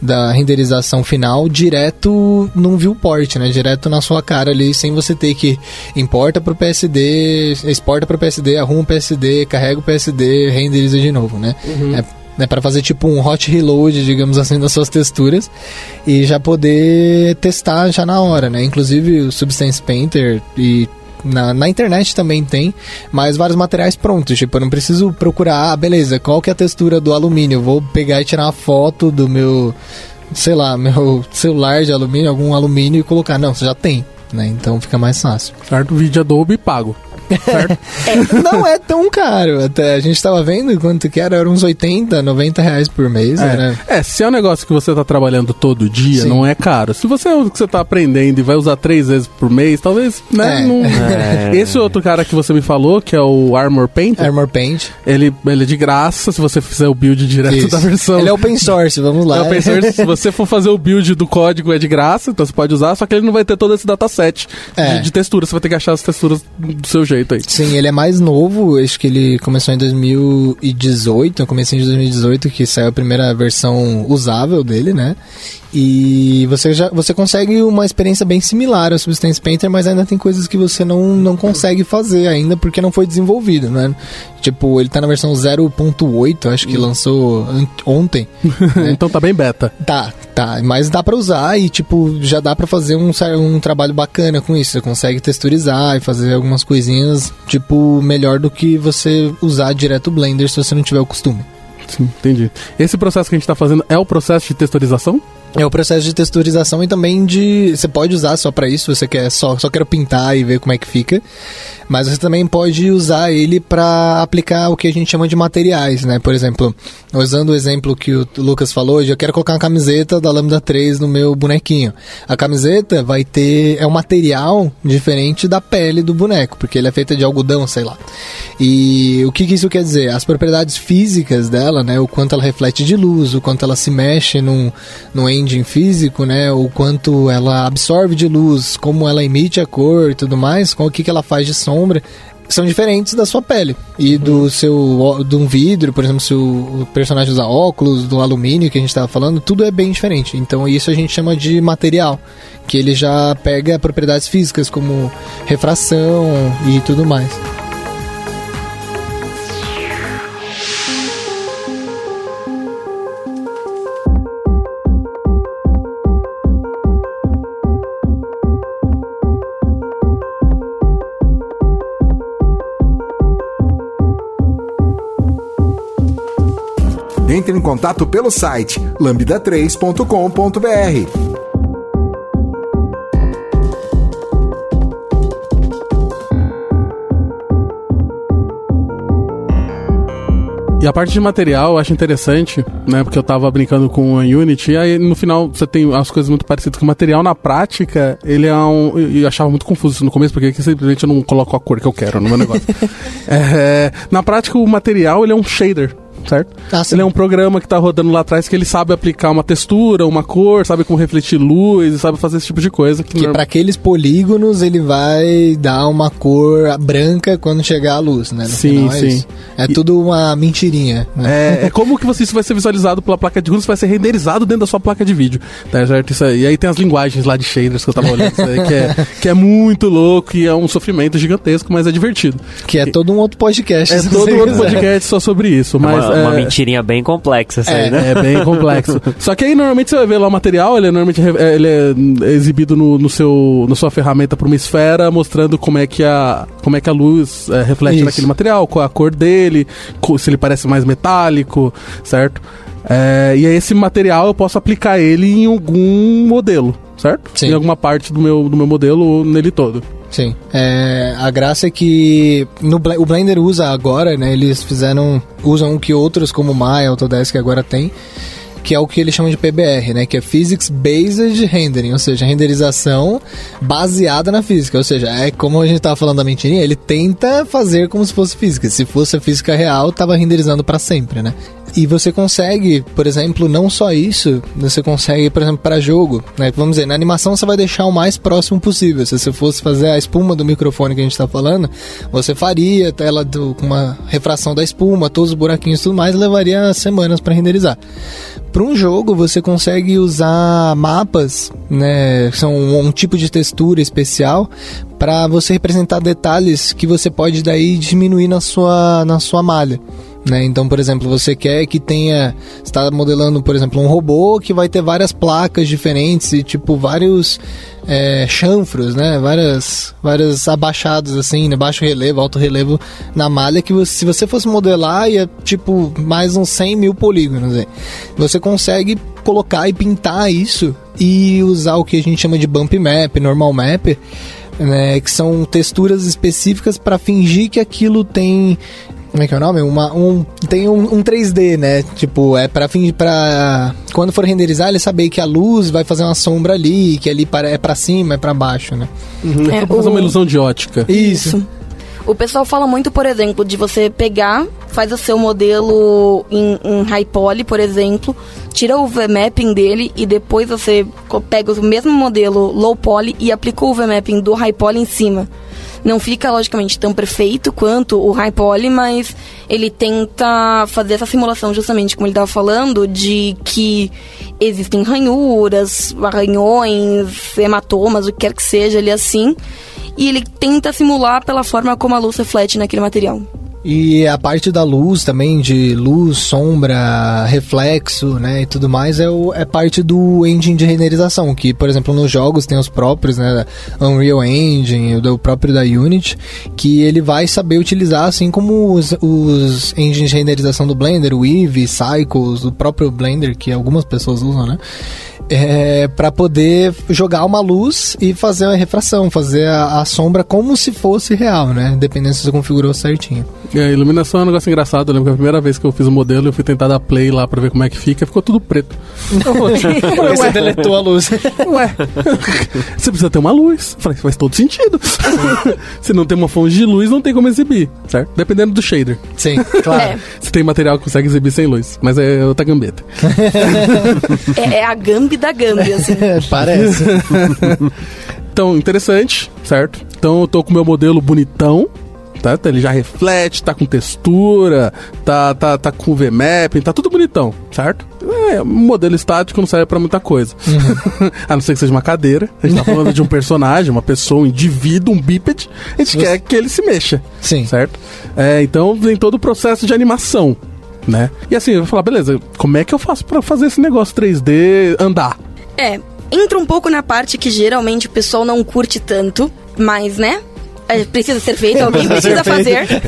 C: da renderização final direto num viewport, né? Direto na sua cara ali, sem você ter que importa pro PSD, exporta pro PSD, arruma o PSD, carrega o PSD, renderiza de novo, né? É né, para fazer tipo um hot reload, digamos assim, das suas texturas e já poder testar já na hora, né? Inclusive o Substance Painter e na, na internet também tem, mas vários materiais prontos. Tipo, eu não preciso procurar, ah, beleza, qual que é a textura do alumínio? Vou pegar e tirar uma foto do meu, sei lá, meu celular de alumínio, algum alumínio e colocar. Não, você já tem, né? Então fica mais fácil.
B: Certo? Vídeo Adobe pago. Certo?
C: Não é tão caro. Até a gente tava vendo quanto que era, era uns 80, 90 reais por mês. Era...
B: É, se é um negócio que você tá trabalhando todo dia,
C: Sim.
B: não é caro. Se você é o que você tá aprendendo e vai usar três vezes por mês, talvez, né?
C: É.
B: não-
E: É.
B: Esse outro cara que você me falou, que é o Armor Paint,
C: Armor Paint.
B: ele, ele é de graça se você fizer o build direto
C: Isso.
B: da versão.
C: Ele é open source, vamos lá.
B: Eu pensei, se você for fazer o build do código é de graça, então você pode usar, só que ele não vai ter todo esse dataset
C: É.
B: de, de textura. Você vai ter que achar as texturas do seu jeito aí.
C: Sim, ele é mais novo, acho que ele começou em 2018, comecinho de 2018, que saiu a primeira versão usável dele, né? E você já você consegue uma experiência bem similar ao Substance Painter, mas ainda tem coisas que você não, não consegue fazer ainda porque não foi desenvolvido, né? Tipo, ele tá na versão 0.8, acho que lançou an- ontem.
B: então tá bem beta.
C: Tá, tá, mas dá pra usar e, tipo, já dá pra fazer um, um trabalho bacana com isso. Você consegue texturizar e fazer algumas coisinhas, tipo, melhor do que você usar direto o Blender se você não tiver o costume.
B: Sim, entendi. Esse processo que a gente tá fazendo é o processo de texturização?
C: É o processo de texturização e também de. Você pode usar só pra isso, você quer só, só quero pintar e ver como é que fica. Mas você também pode usar ele pra aplicar o que a gente chama de materiais, né? Por exemplo, usando o exemplo que o Lucas falou, eu quero colocar uma camiseta da Lambda 3 no meu bonequinho. A camiseta vai ter. É um material diferente da pele do boneco, porque ele é feito de algodão, sei lá. E o que, que isso quer dizer? As propriedades físicas dela, né? O quanto ela reflete de luz, o quanto ela se mexe num, num engine físico, né? O quanto ela absorve de luz, como ela emite a cor e tudo mais, com o que, que ela faz de sombra. São diferentes da sua pele e do seu ó- de um vidro, por exemplo, se o, o personagem usa óculos, do alumínio que a gente estava falando, tudo é bem diferente. Então isso a gente chama de material, que ele já pega propriedades físicas como refração e tudo mais.
A: Entre em contato pelo site lambda3.com.br.
B: E a parte de material eu acho interessante, né? Porque eu tava brincando com a Unity, e aí no final você tem as coisas muito parecidas com o material. Na prática, ele é um. E eu achava muito confuso isso no começo, porque aqui simplesmente eu não coloco a cor que eu quero no meu negócio. É, na prática, o material ele é um shader. Certo?
C: Ah, sim.
B: ele é um programa que tá rodando lá atrás que ele sabe aplicar uma textura, uma cor, sabe como refletir luz, sabe fazer esse tipo de coisa. Que,
C: Que
B: não-
C: para aqueles polígonos ele vai dar uma cor branca quando chegar a luz, né? No
B: Sim,
C: final é
B: sim.
C: isso. É
B: E-
C: tudo uma mentirinha. Né?
B: É, é como que você, isso vai ser visualizado pela placa de luz, vai ser renderizado dentro da sua placa de vídeo. Tá certo? Isso aí. E aí tem as linguagens lá de shaders que eu tava olhando, isso aí, que, é, que é muito louco e é um sofrimento gigantesco, mas é divertido.
C: Que é todo um outro podcast.
B: É todo
C: você
B: outro podcast só sobre isso.
E: É
B: Mas é,
E: uma mentirinha bem complexa essa aí, né?
B: É bem complexo. Só que aí normalmente você vai ver lá o material, ele é normalmente é, ele é exibido no, no seu, na sua ferramenta para uma esfera, mostrando como é que a, como é que a luz é, reflete
C: Isso.
B: naquele material, qual a cor dele, se ele parece mais metálico, certo? É, e aí esse material eu posso aplicar ele em algum modelo, certo?
C: Sim.
B: Em alguma parte do meu, do meu modelo ou nele todo.
C: Sim. É, a graça é que no, o Blender usa agora, né? Eles fizeram. usam o que outros como Maya, Autodesk agora tem. Que é o que eles chamam de PBR, né? Que é Physics Based Rendering, ou seja, renderização baseada na física. Ou seja, é como a gente tava falando da mentirinha, ele tenta fazer como se fosse física. Se fosse a física real, tava renderizando para sempre, né? E você consegue, por exemplo, não só isso, você consegue, por exemplo, para jogo, né? Vamos dizer, na animação você vai deixar o mais próximo possível. Se você fosse fazer a espuma do microfone que a gente tá falando, você faria ela do- com uma refração da espuma, todos os buraquinhos e tudo mais, levaria semanas para renderizar. Para um jogo, você consegue usar mapas, né? São um, tipo de textura especial para você representar detalhes que você pode daí diminuir na sua, na sua malha. Né? Então, por exemplo, você quer que tenha. Está modelando, por exemplo, um robô que vai ter várias placas diferentes e, tipo, vários é, chanfros, né? Várias, várias abaixados, assim, né? Baixo relevo, alto relevo na malha. Que você, se você fosse modelar, ia, tipo, mais uns 100 mil polígonos. Aí. Você consegue colocar e pintar isso e usar o que a gente chama de bump map, normal map né, que são texturas específicas para fingir que aquilo tem como é que é o nome? Uma, um, tem um, um 3D, né? Tipo, é pra fingir pra. Quando for renderizar, ele saber que a luz vai fazer uma sombra ali, que ali para- é pra cima, é pra baixo, né?
B: Uhum,
D: É,
B: é, fazer
D: o-
B: uma ilusão de ótica.
C: Isso.
D: O pessoal fala muito, por exemplo, de você pegar, faz o seu modelo em, em high poly, por exemplo, tira o VMapping dele e depois você pega o mesmo modelo low poly e aplica o VMapping do high poly em cima. Não fica, logicamente, tão perfeito quanto o high poly, mas ele tenta fazer essa simulação justamente, como ele estava falando, de que existem ranhuras, arranhões, hematomas, o que quer que seja ali assim. E ele tenta simular pela forma como a luz reflete naquele material.
C: E a parte da luz também, de luz, sombra, reflexo, né, e tudo mais, é, o, é parte do engine de renderização, que, por exemplo, nos jogos tem os próprios, né, Unreal Engine, o próprio da Unity, que ele vai saber utilizar, assim como os, os engines de renderização do Blender, o Eevee, Cycles, o próprio Blender, que algumas pessoas usam, né, é, para poder jogar uma luz e fazer a refração, fazer a, a sombra como se fosse real, né, dependendo se você configurou certinho.
B: E a iluminação é um negócio engraçado. Eu lembro que a primeira vez que eu fiz o modelo, eu fui tentar dar play lá pra ver como é que fica, ficou tudo preto.
C: Porque você deletou a luz.
B: Ué, você precisa ter uma luz. Falei, faz todo sentido. Se não tem uma fonte de luz, não tem como exibir, certo? Dependendo do shader.
C: Sim, claro.
D: É,
B: Se tem material que consegue exibir sem luz. Mas é outra gambeta.
D: é, é a Gambi da Gambi, assim.
C: Parece.
B: Então, interessante, certo? Então eu tô com o meu modelo bonitão. Tá? Ele já reflete, tá com textura, tá, tá, tá com VMAP, tá tudo bonitão, certo? É, um modelo estático não serve pra muita coisa. a não ser que seja uma cadeira. A gente tá falando de um personagem, uma pessoa, um indivíduo, um bípede. A gente
C: Você-
B: quer que ele se mexa,
C: Sim.
B: certo? É, então vem todo o processo de animação, né? E assim, eu vou falar, beleza, como é que eu faço pra fazer esse negócio 3D andar?
D: É, entra um pouco na parte que geralmente o pessoal não curte tanto, mas, né? é, Precisa ser feito, alguém precisa fazer.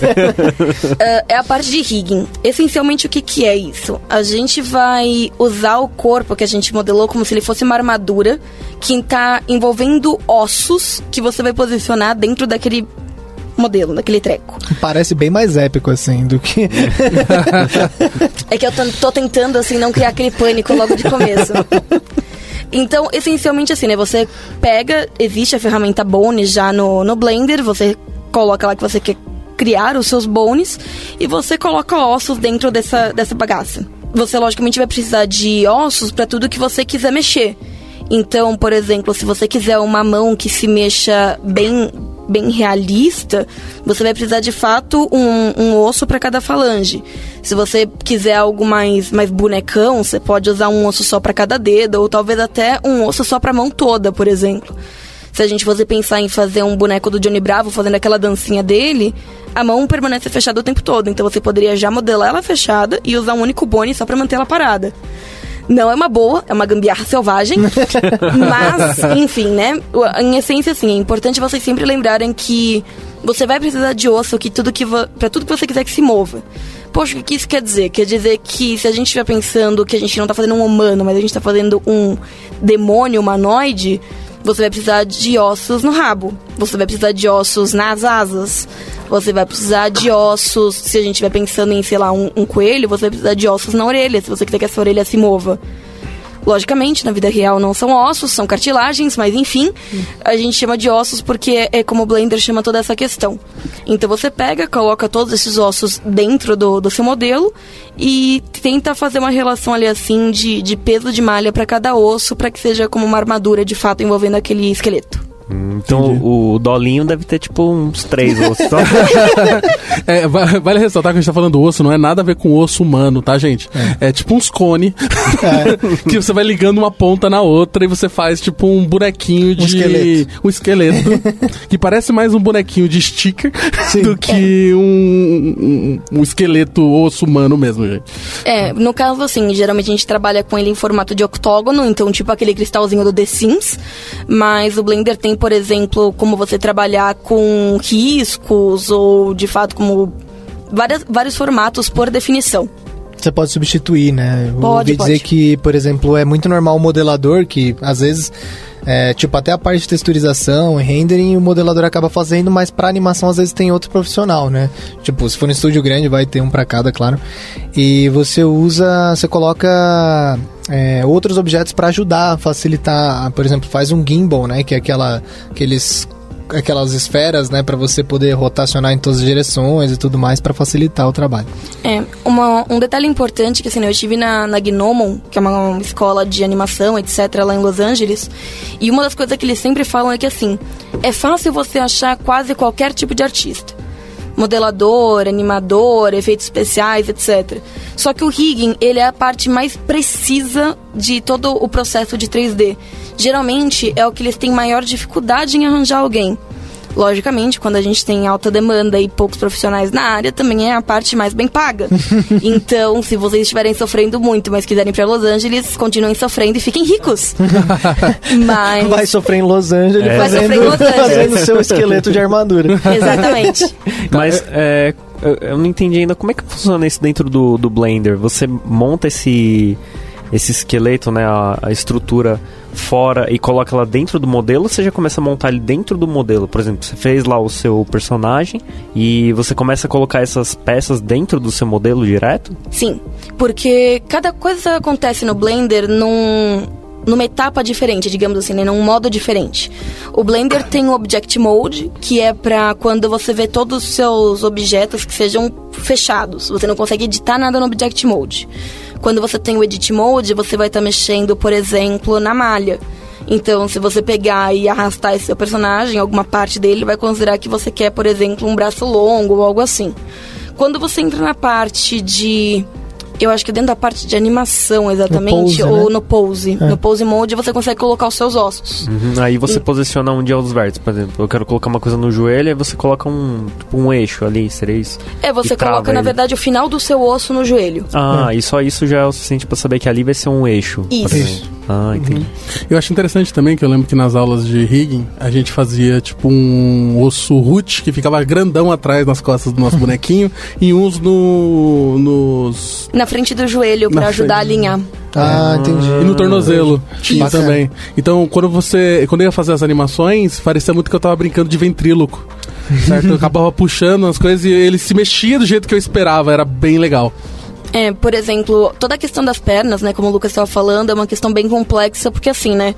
D: Ah, é a parte de rigging. Essencialmente, o que, que é isso? A gente vai usar o corpo que a gente modelou como se ele fosse uma armadura que está envolvendo ossos que você vai posicionar dentro daquele modelo, daquele treco.
C: Parece bem mais épico, assim, do que.
D: É que eu tô, tô tentando, assim, não criar aquele pânico logo de começo. Então, essencialmente assim, né? Você pega, existe a ferramenta Bone já no, no Blender, você coloca lá que você quer criar os seus bones e você coloca ossos dentro dessa, dessa bagaça. Você logicamente vai precisar de ossos para tudo que você quiser mexer. Então, por exemplo, se você quiser uma mão que se mexa bem bem realista, você vai precisar de fato um, um osso para cada falange. Se você quiser algo mais, mais bonecão, você pode usar um osso só para cada dedo, ou talvez até um osso só para a mão toda, por exemplo. Se a gente fosse pensar em fazer um boneco do Johnny Bravo fazendo aquela dancinha dele, a mão permanece fechada o tempo todo. Então você poderia já modelar ela fechada e usar um único bone só para manter ela parada. Não é uma boa, é uma gambiarra selvagem. mas, enfim, né? Em essência, assim, é importante vocês sempre lembrarem que você vai precisar de osso que tudo que para tudo que você quiser que se mova. Poxa, o que isso quer dizer? Quer dizer que se a gente estiver pensando que a gente não está fazendo um humano, mas a gente está fazendo um demônio humanoide, você vai precisar de ossos no rabo. Você vai precisar de ossos nas asas. Você vai precisar de ossos. Se a gente estiver pensando em, sei lá, um, um coelho, você vai precisar de ossos na orelha, se você quiser que essa orelha se mova. Logicamente, na vida real não são ossos, são cartilagens, mas enfim, a gente chama de ossos porque é como o Blender chama toda essa questão. Então você pega, coloca todos esses ossos dentro do, do seu modelo e tenta fazer uma relação ali assim de, de peso de malha para cada osso para que seja como uma armadura de fato envolvendo aquele esqueleto.
E: Então Entendi. o Dolinho deve ter tipo uns três ossos.
B: é, vale ressaltar que a gente tá falando osso, não é nada a ver com osso humano, tá, gente? É, é tipo uns cone é. que você vai ligando uma ponta na outra e você faz tipo um bonequinho de. Um esqueleto. Um esqueleto que parece mais um bonequinho de sticker Sim. do que um, um, um, esqueleto osso humano mesmo, gente.
D: É, no caso, assim, geralmente a gente trabalha com ele em formato de octógono, então tipo aquele cristalzinho do The Sims, mas o Blender tem por exemplo, como você trabalhar com riscos ou, de fato, como várias, vários formatos por definição.
C: Você pode substituir, né?
D: Pode,
C: ouvi
D: pode.
C: dizer que, por exemplo, é muito normal o modelador que, às vezes, é, tipo, até a parte de texturização e rendering o modelador acaba fazendo, mas para animação às vezes tem outro profissional, né? Tipo, se for um estúdio grande vai ter um para cada, claro. E você usa, você coloca é, outros objetos para ajudar, facilitar, por exemplo, faz um gimbal, né? Que é aquela, aqueles aquelas esferas, né, para você poder rotacionar em todas as direções e tudo mais para facilitar o trabalho.
D: É, uma, um detalhe importante que assim, eu estive na, na Gnomon, que é uma escola de animação, etc, lá em Los Angeles, e uma das coisas que eles sempre falam é que assim, é fácil você achar quase qualquer tipo de artista modelador, animador, efeitos especiais, etc. Só que o rigging, ele é a parte mais precisa de todo o processo de 3D. Geralmente é o que eles têm maior dificuldade em arranjar alguém. Logicamente, quando a gente tem alta demanda e poucos profissionais na área, também é a parte mais bem paga. então, se vocês estiverem sofrendo muito, mas quiserem ir para Los Angeles, continuem sofrendo e fiquem ricos.
C: mas... Vai sofrer em Los Angeles,
D: é.
C: fazendo,
D: Vai sofrer em Los Angeles.
C: fazendo seu esqueleto de armadura.
D: Exatamente.
E: mas é, eu não entendi ainda como é que funciona isso dentro do, do Blender. Você monta esse esse esqueleto, né, a, a, estrutura fora e coloca ela dentro do modelo, você já começa a montar ele dentro do modelo. Por exemplo, você fez lá o seu personagem e você começa a colocar essas peças dentro do seu modelo direto?
D: Sim, porque cada coisa acontece no Blender num, numa etapa diferente, digamos assim, né? num modo diferente. O Blender tem o Object Mode, que é para quando você vê todos os seus objetos que sejam fechados. Você não consegue editar nada no Object Mode. Quando você tem o Edit Mode, você vai estar tá mexendo, por exemplo, na malha. Então, se você pegar e arrastar esse seu personagem, alguma parte dele vai considerar que você quer, por exemplo, um braço longo ou algo assim. Quando você entra na parte de eu acho que dentro da parte de animação, exatamente,
C: no pose,
D: ou
C: né?
D: no pose.
C: É.
D: No pose mode você consegue colocar os seus ossos.
E: Uhum, aí você e... posiciona onde é os vértices, por exemplo. Eu quero colocar uma coisa no joelho, aí você coloca um, tipo, um eixo ali, seria isso?
D: É, você coloca, na verdade, o final do seu osso no joelho.
E: Ah, é. e só isso já é o suficiente pra saber que ali vai ser um eixo.
D: Isso.
E: Ah, entendi. Uhum.
B: Eu acho interessante também que eu lembro que nas aulas de rigging a gente fazia tipo um osso root que ficava grandão atrás nas costas do nosso bonequinho e uns no, nos.
D: Na frente do joelho para ajudar a alinhar.
C: Ah, entendi.
B: E no tornozelo tinha Bacana. também. Então, quando você. Quando eu ia fazer as animações, parecia muito que eu tava brincando de ventríloco. Certo? Eu acabava puxando as coisas e ele se mexia do jeito que eu esperava, era bem legal.
D: É, por exemplo, toda a questão das pernas, né, como o Lucas estava falando, é uma questão bem complexa, porque assim, né,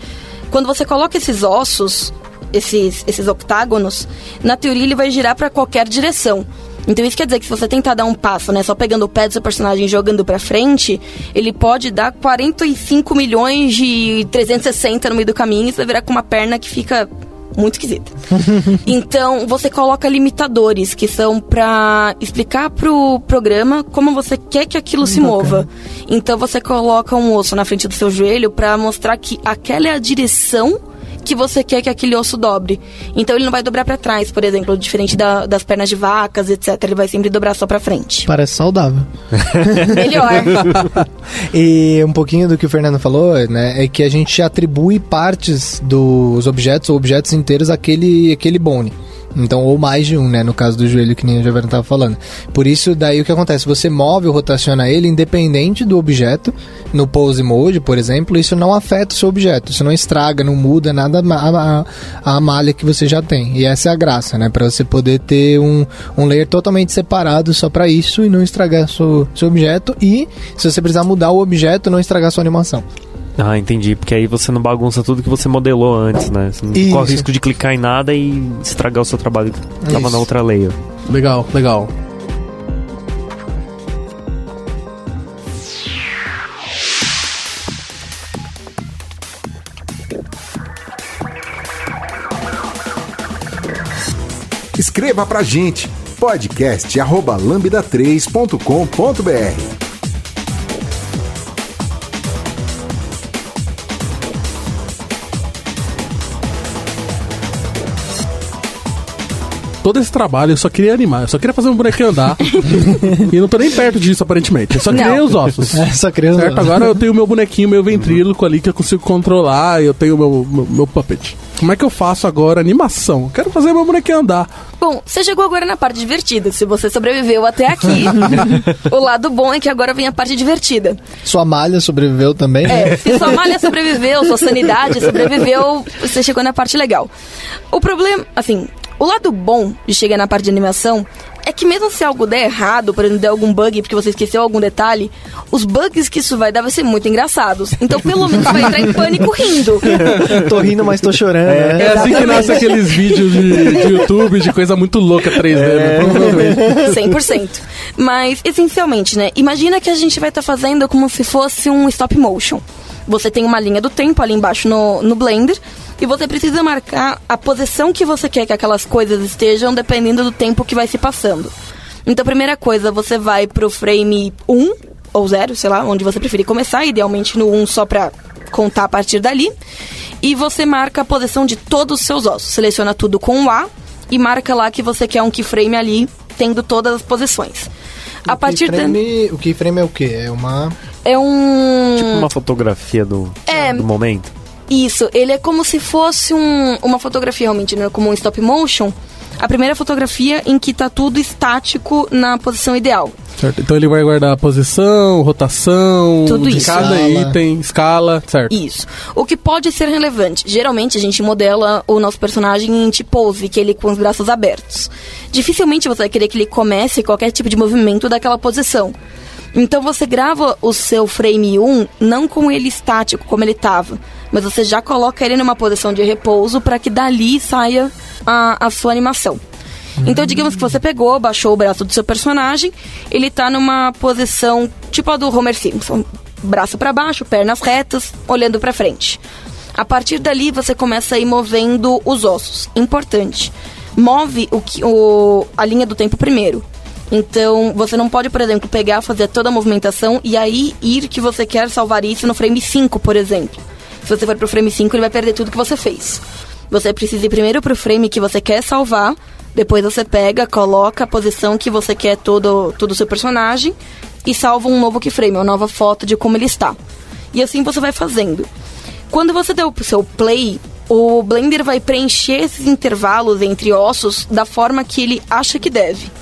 D: quando você coloca esses ossos, esses, esses octágonos, na teoria ele vai girar para qualquer direção. Então isso quer dizer que se você tentar dar um passo, né, só pegando o pé do seu personagem e jogando pra frente, ele pode dar 45 milhões de 360 no meio do caminho e você vai virar com uma perna que fica muito esquisita. então, você coloca limitadores que são pra explicar pro programa como você quer que aquilo se mova. Então, você coloca um osso na frente do seu joelho pra mostrar que aquela é a direção que você quer que aquele osso dobre. Então ele não vai dobrar pra trás, por exemplo, diferente da- das pernas de vacas, etc. Ele vai sempre dobrar só pra frente.
C: Parece saudável.
D: Melhor.
C: E um pouquinho do que o Fernando falou, né, é que a gente atribui partes dos objetos ou objetos inteiros àquele, àquele bone. Então, ou mais de um, né? No caso do joelho, que nem o Giovanni estava falando. Por isso, daí o que acontece? Você move ou rotaciona ele independente do objeto. No pose mode, por exemplo, isso não afeta o seu objeto. Isso não estraga, não muda nada a, a, a malha que você já tem. E essa é a graça, né? Para você poder ter um, um layer totalmente separado só para isso e não estragar seu, seu objeto. E, se você precisar mudar o objeto, não estragar sua animação.
E: Ah, entendi. Porque aí você não bagunça tudo que você modelou antes, né? Você não
C: Isso.
E: corre o risco de clicar em nada e estragar o seu trabalho que tava
C: Isso.
E: na outra layer.
B: Legal, legal.
A: Escreva pra gente podcast@lambda3.com.br.
B: Todo esse trabalho eu só queria animar, eu só queria fazer um bonequinho andar. e não tô nem perto disso, aparentemente. Eu só criei os ossos.
C: É, só criança.
B: Certo? Agora eu tenho meu bonequinho, meu ventríloco ali que eu consigo controlar, eu tenho meu, meu, meu puppet. Como é que eu faço agora animação? Eu quero fazer meu bonequinho andar.
D: Bom, você chegou agora na parte divertida. Se você sobreviveu até aqui, o lado bom é que agora vem a parte divertida.
C: Sua malha sobreviveu também?
D: É, se sua malha sobreviveu, sua sanidade sobreviveu, você chegou na parte legal. O problema, assim, o lado bom de chegar na parte de animação é que mesmo se algo der errado, por exemplo, der algum bug porque você esqueceu algum detalhe, os bugs que isso vai dar vai ser muito engraçados. Então, pelo menos você vai entrar em pânico rindo.
C: tô rindo, mas tô chorando. né?
B: É assim que nasce aqueles vídeos de, de YouTube de coisa muito louca 3D, né? Provavelmente.
D: 100%. Mas, essencialmente, né? Imagina que a gente vai estar fazendo como se fosse um stop motion. Você tem uma linha do tempo ali embaixo no, no Blender e você precisa marcar a posição que você quer que aquelas coisas estejam dependendo do tempo que vai se passando. Então, primeira coisa, você vai pro frame 1 ou 0, sei lá, onde você preferir começar, idealmente no 1 só pra contar a partir dali. E você marca a posição de todos os seus ossos. Seleciona tudo com o A e marca lá que você quer um keyframe ali, tendo todas as posições. A partir da...
C: keyframe, O keyframe é o quê? É uma...
D: É um...
E: Tipo uma fotografia do,
D: É.
E: do momento.
D: Isso, ele é como se fosse um- uma fotografia realmente, né? Como um stop motion. A primeira fotografia em que tá tudo estático na posição ideal.
B: Certo? Então ele vai guardar a posição, rotação,
D: Tudo
B: de
D: isso.
B: cada
C: Escala.
B: item, escala, certo?
D: Isso. O que pode ser relevante. Geralmente a gente modela o nosso personagem em T-pose, que ele com os braços abertos. Dificilmente você vai querer que ele comece qualquer tipo de movimento daquela posição. Então você grava o seu frame 1 não com ele estático como ele estava, mas você já coloca ele numa posição de repouso para que dali saia a, a sua animação. Então, digamos que você pegou, baixou o braço do seu personagem, ele tá numa posição tipo a do Homer Simpson, braço para baixo, pernas retas, olhando para frente. A partir dali, você começa a ir movendo os ossos. Importante. Move o, o- a linha do tempo primeiro. Então, você não pode, por exemplo, pegar, fazer toda a movimentação e aí ir que você quer salvar isso no frame 5, por exemplo. Se você for pro frame 5, ele vai perder tudo que você fez. Você precisa ir primeiro pro frame que você quer salvar, depois você pega, coloca a posição que você quer todo, todo o seu personagem e salva um novo keyframe, uma nova foto de como ele está. E assim você vai fazendo. Quando você der o seu play, o Blender vai preencher esses intervalos entre ossos da forma que ele acha que deve.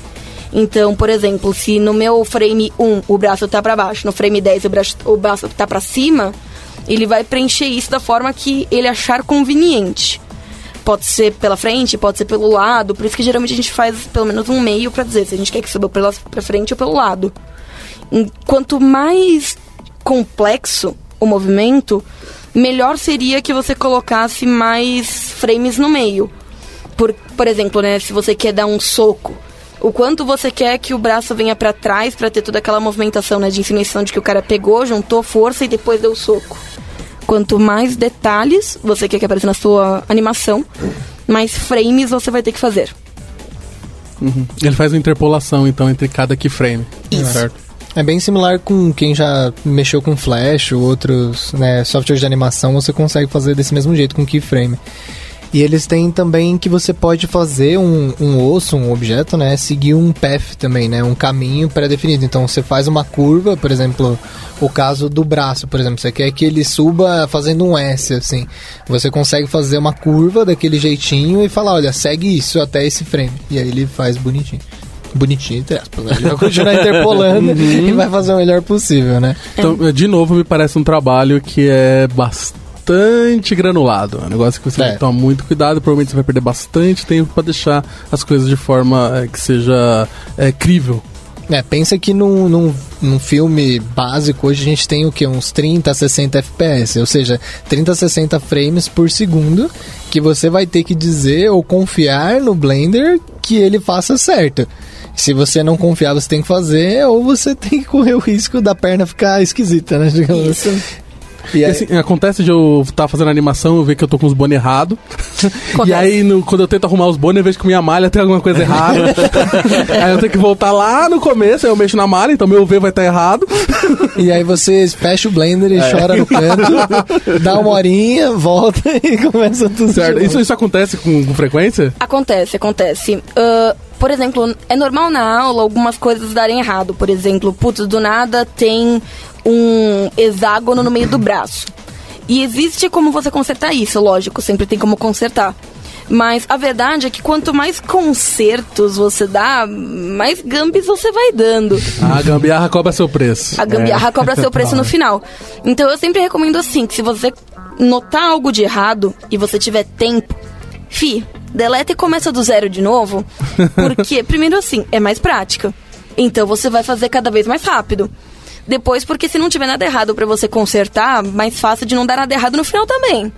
D: Então, por exemplo, se no meu frame 1 o braço tá para baixo, no frame 10 o braço, o braço tá para cima, ele vai preencher isso da forma que ele achar conveniente. Pode ser pela frente, pode ser pelo lado, por isso que geralmente a gente faz pelo menos um meio pra dizer se a gente quer que suba pela pra frente ou pelo lado. Quanto mais complexo o movimento, melhor seria que você colocasse mais frames no meio. Por, por exemplo, né, se você quer dar um soco, O quanto você quer que o braço venha para trás para ter toda aquela movimentação, né, de insinuação de que o cara pegou, juntou força e depois deu o soco. Quanto mais detalhes você quer que apareça na sua animação, mais frames você vai ter que fazer.
B: Ele faz uma interpolação, então, entre cada keyframe.
D: Isso.
B: Certo?
C: É bem similar com quem já mexeu com Flash ou outros né, softwares de animação, você consegue fazer desse mesmo jeito com keyframe. E eles têm também que você pode fazer um, um osso, um objeto, né? Seguir um path também, né? Um caminho pré-definido. Então você faz uma curva, por exemplo, o caso do braço, por exemplo, você quer que ele suba fazendo um S, assim. Você consegue fazer uma curva daquele jeitinho e falar, olha, segue isso até esse frame. E aí ele faz bonitinho. Bonitinho, entre aspas. Né? Ele vai continuar interpolando e vai fazer o melhor possível, né?
B: Então, de novo, me parece um trabalho que é bastante granulado. É um negócio que você
C: É.
B: tem que tomar muito cuidado. Provavelmente você vai perder bastante tempo pra deixar as coisas de forma é, que seja é, crível.
C: É, pensa que num, num, num filme básico hoje a gente tem o que? Uns 30 a 60 FPS, ou seja, 30 a 60 frames por segundo, que você vai ter que dizer ou confiar no Blender que ele faça certo. Se você não confiar, você tem que fazer, ou você tem que correr o risco da perna ficar esquisita, né? digamos
D: Isso.
C: E
B: E
C: aí,
B: assim, acontece de eu estar fazendo animação, eu ver que eu tô com os bones errados. e
D: Acontece.
B: aí, no- quando eu tento arrumar os bones, eu vejo que minha malha tem alguma coisa errada. aí eu tenho que voltar lá no começo, aí eu mexo na malha, então meu V vai estar errado.
C: e aí você fecha o Blender e
B: É.
C: chora no canto, dá uma horinha, volta e começa tudo de
B: Certo?
C: novo.
B: Isso, isso acontece com, com frequência?
D: Acontece, acontece. Ah, por exemplo, é normal na aula algumas coisas darem errado. Por exemplo, putz, do nada tem um hexágono no meio do braço. E existe como você consertar isso, lógico, sempre tem como consertar. Mas a verdade é que quanto mais consertos você dá, mais gambis você vai dando.
B: A gambiarra cobra seu preço.
D: A gambiarra cobra seu preço no final. Então eu sempre recomendo assim, que se você notar algo de errado e você tiver tempo, fi, deleta e começa do zero de novo. Porque, primeiro assim, é mais prática. Então você vai fazer cada vez mais rápido. Depois, porque se não tiver nada errado pra você consertar, mais fácil de não dar nada errado no final também.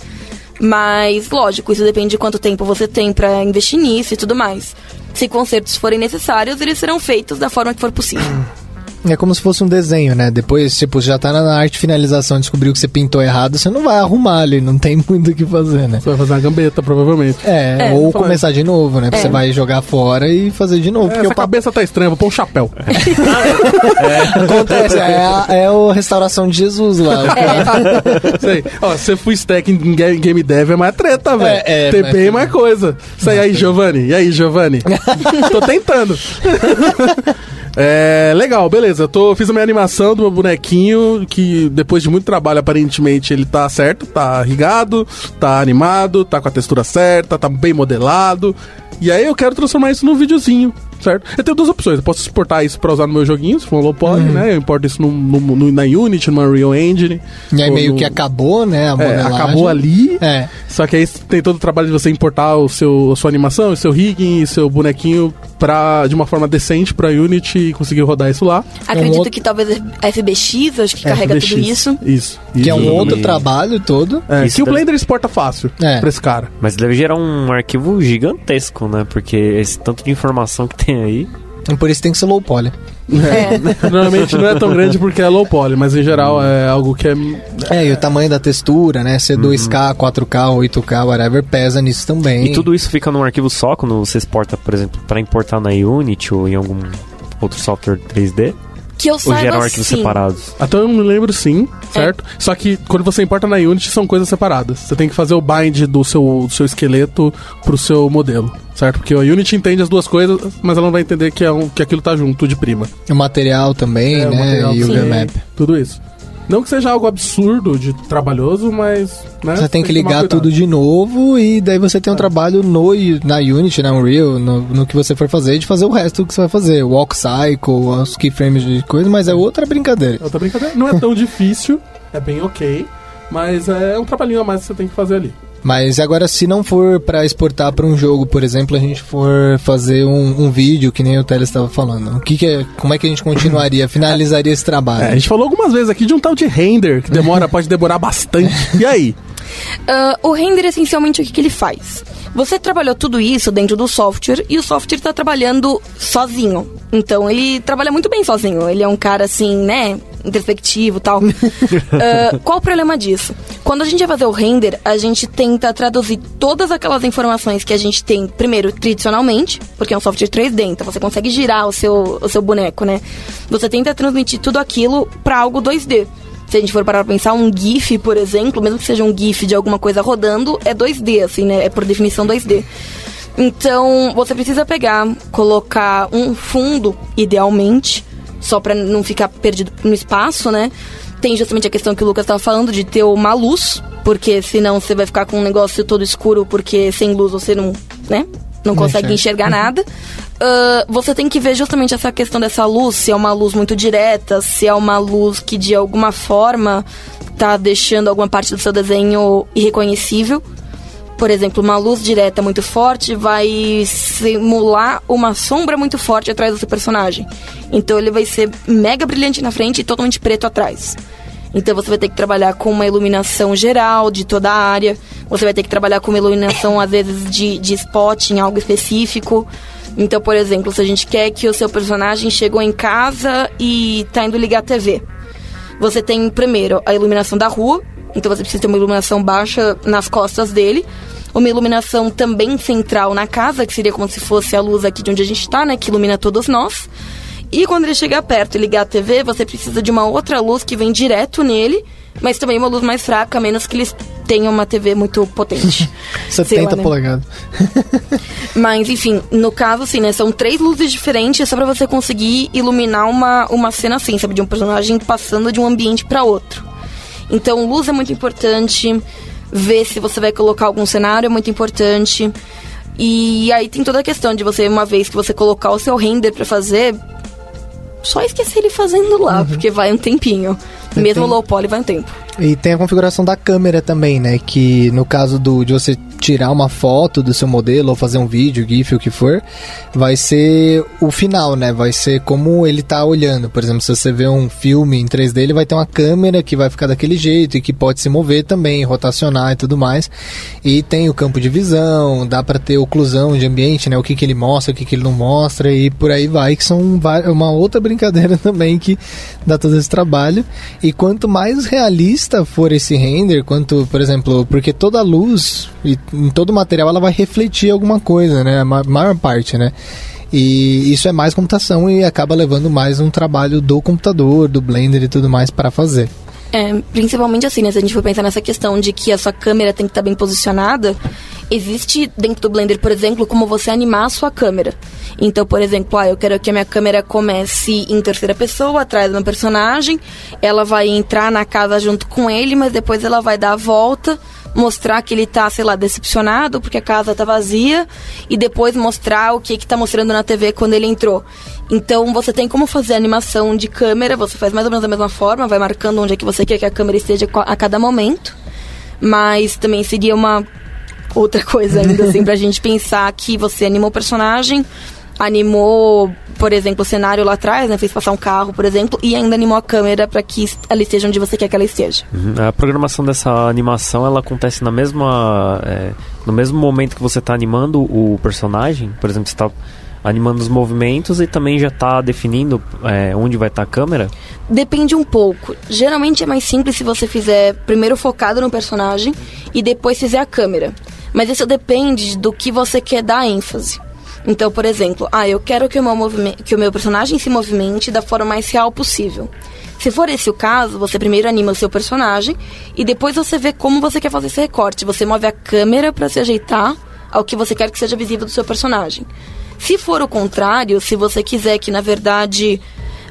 D: Mas, lógico, isso depende de quanto tempo você tem pra investir nisso e tudo mais. Se consertos forem necessários, eles serão feitos da forma que for possível.
C: É como se fosse um desenho, né? Depois, tipo, já tá na arte de finalização, descobriu que você pintou errado, você não vai arrumar ali, não tem muito o que fazer, né?
B: Você vai fazer uma gambeta, provavelmente.
C: É,
D: É,
C: ou começar de novo, né?
D: É.
C: Você vai jogar fora e fazer de novo. porque
B: Essa
C: o papo
B: cabeça tá estranha, vou pôr um chapéu.
C: acontece, é, a- é o restauração de Jesus lá.
B: Sei. Ó, se você for stack em ga- game dev é mais treta, velho.
C: É, é,
B: Tem
C: mas-
B: bem mais coisa. Isso aí, aí, Giovanni. E aí, Giovanni? tô tentando. É, legal, beleza. Tô, fiz a minha animação do meu bonequinho, que depois de muito trabalho, aparentemente, ele tá certo, tá rigado, tá animado, tá com a textura certa, tá bem modelado. E aí eu quero transformar isso num videozinho, certo? Eu tenho duas opções. Eu posso exportar isso pra usar no meu joguinho, se for um low poly, né? Eu importo isso no, no- no- na Unity, numa Unreal Engine.
C: E aí meio
B: no-
C: que acabou, né? A
B: é, acabou ali.
C: É.
B: Só que aí tem todo o trabalho de você importar o seu, a sua animação, o seu rigging, o seu bonequinho pra, de uma forma decente pra Unity e conseguir rodar isso lá.
D: Acredito
C: outro-
D: que talvez a FBX, acho que carrega
B: FBX.
D: tudo isso.
B: Isso.
C: Que é um outro trabalho todo.
B: É,
E: Isso
B: que o Blender exporta fácil
C: É.
B: pra esse cara.
E: Mas deve gerar um arquivo gigantesco, né? Porque esse tanto de informação que tem aí.
C: Por isso tem que ser low poly.
D: É.
B: Normalmente não é tão grande porque é low poly, mas em geral é algo que é.
C: É, e o tamanho da textura, né? Ser 2K, 4K, 8K, whatever, pesa nisso também.
E: E tudo isso fica num arquivo só quando você exporta, por exemplo, para importar na Unity ou em algum outro software 3D?
D: Que eu
E: Ou
D: saiba
E: geram arquivos
D: sim.
E: separados?
B: Até eu me lembro sim, certo? Só que quando você importa na Unity são coisas separadas. Você tem que fazer o bind do seu, do seu esqueleto pro seu modelo, certo? Porque a Unity entende as duas coisas, mas ela não vai entender que, é um, que aquilo tá junto de prima.
C: O material também,
B: É, o
C: né?
B: material
C: e o
B: também,
C: VMAP.
B: Tudo isso. Não que seja algo absurdo de trabalhoso, mas. Né,
C: Você tem que ligar tudo de novo e daí você tem um trabalho no, na Unity, na Unreal, no, no que você for fazer, de fazer o resto que você vai fazer. O walk cycle, os keyframes de coisa, mas é outra brincadeira.
B: Outra brincadeira. Não é tão difícil, é bem ok, mas é um trabalhinho a mais que você tem que fazer ali.
C: Mas agora, se não for pra exportar pra um jogo, por exemplo, a gente for fazer um, um vídeo, que nem o Teles estava falando, o que que é, como é que a gente continuaria, finalizaria esse
B: É, a
C: trabalho?
B: gente falou algumas vezes aqui de um tal de render, que demora, pode demorar bastante. E aí?
D: Ah, o render, essencialmente, o que, que ele faz? Você trabalhou tudo isso dentro do software e o software está trabalhando sozinho. Então ele trabalha muito bem sozinho. Ele é um cara assim, né? Introspectivo tal. Ah, qual o problema disso? Quando a gente vai fazer o render, a gente tenta traduzir todas aquelas informações que a gente tem, primeiro, tradicionalmente, porque é um software 3D, então você consegue girar o seu, o seu boneco, né? Você tenta transmitir tudo aquilo para algo 2D se a gente for parar pra pensar, um GIF, por exemplo, mesmo que seja um GIF de alguma coisa rodando, é 2D, assim, né? É por definição 2D. Então, você precisa pegar, colocar um fundo, idealmente, só pra não ficar perdido no espaço, né? Tem justamente a questão que o Lucas estava falando de ter uma luz, porque senão você vai ficar com um negócio todo escuro, porque sem luz você não, né? Não consegue enxergar nada. Uh, você tem que ver justamente essa questão dessa luz, se é uma luz muito direta, se é uma luz que de alguma forma tá deixando alguma parte do seu desenho irreconhecível. Por exemplo, uma luz direta muito forte vai simular uma sombra muito forte atrás do seu personagem. Então ele vai ser mega brilhante na frente e totalmente preto atrás. Então você vai ter que trabalhar com uma iluminação geral de toda a área. Você vai ter que trabalhar com uma iluminação, às vezes, de, de spot em algo específico. Então, por exemplo, se a gente quer que o seu personagem chegou em casa e tá indo ligar a TV. Você tem, primeiro, a iluminação da rua. Então você precisa ter uma iluminação baixa nas costas dele. Uma iluminação também central na casa, que seria como se fosse a luz aqui de onde a gente está, né? Que ilumina todos nós. E quando ele chegar perto e ligar a TV, você precisa de uma outra luz que vem direto nele, mas também uma luz mais fraca, a menos que eles tenham uma TV muito potente.
C: 70
D: lá, né?
C: polegadas.
D: Mas, enfim, no caso, assim, né? São três luzes diferentes só pra você conseguir iluminar uma, uma cena assim, sabe? De um personagem passando de um ambiente para outro. Então, luz é muito importante. Ver se você vai colocar algum cenário é muito importante. E aí tem toda a questão de você, uma vez que você colocar o seu render para fazer, só esquecer ele fazendo lá, porque vai um tempinho. Mesmo
C: tem-
D: low poly vai um tempo.
C: E tem a configuração da câmera também, né? Que no caso do, de você tirar uma foto do seu modelo ou fazer um vídeo, GIF, o que for, vai ser o final, né? Vai ser como ele tá olhando. Por exemplo, se você vê um filme em 3D, ele vai ter uma câmera que vai ficar daquele jeito e que pode se mover também, rotacionar e tudo mais. E tem o campo de visão, dá pra ter oclusão de ambiente, né? O que, que ele mostra, o que, que ele não mostra e por aí vai, que são va- uma outra brincadeira também que dá todo esse trabalho. E quanto mais realista for esse render, quanto, por exemplo, porque toda luz e em todo material ela vai refletir alguma coisa, né? A ma- maior parte, né? E isso é mais computação e acaba levando mais um trabalho do computador, do Blender e tudo mais para fazer.
D: É, principalmente assim, né? Se a gente for pensar nessa questão de que a sua câmera tem que estar bem posicionada, existe dentro do Blender, por exemplo, como você animar a sua câmera. Então, por exemplo, ah, eu quero que a minha câmera comece em terceira pessoa, atrás do meu personagem, ela vai entrar na casa junto com ele, mas depois ela vai dar a volta, mostrar que ele tá, sei lá, decepcionado porque a casa tá vazia, e depois mostrar o que que tá mostrando na TV quando ele entrou. Então você tem como fazer animação de câmera, você faz mais ou menos da mesma forma, vai marcando onde é que você quer que a câmera esteja a cada momento. Mas também seria uma outra coisa ainda, assim, pra gente pensar que você animou o personagem, animou, por exemplo, o cenário lá atrás, né? Fez passar um carro, por exemplo, e ainda animou a câmera para que ela esteja onde você quer que ela esteja.
E: Uhum. A programação dessa animação ela acontece na mesma, é, no mesmo momento que você está animando o personagem. Por exemplo, você está animando os movimentos e também já está definindo é, onde vai estar a câmera.
D: Depende um pouco. Geralmente é mais simples se você fizer primeiro focado no personagem e depois fizer a câmera. Mas isso depende do que você quer dar ênfase. Então, por exemplo, ah, eu quero que o meu, que o meu personagem se movimente da forma mais real possível. Se for esse o caso, você primeiro anima o seu personagem e depois você vê como você quer fazer esse recorte. Você move a câmera para se ajeitar ao que você quer que seja visível do seu personagem. Se for o contrário, se você quiser que na verdade,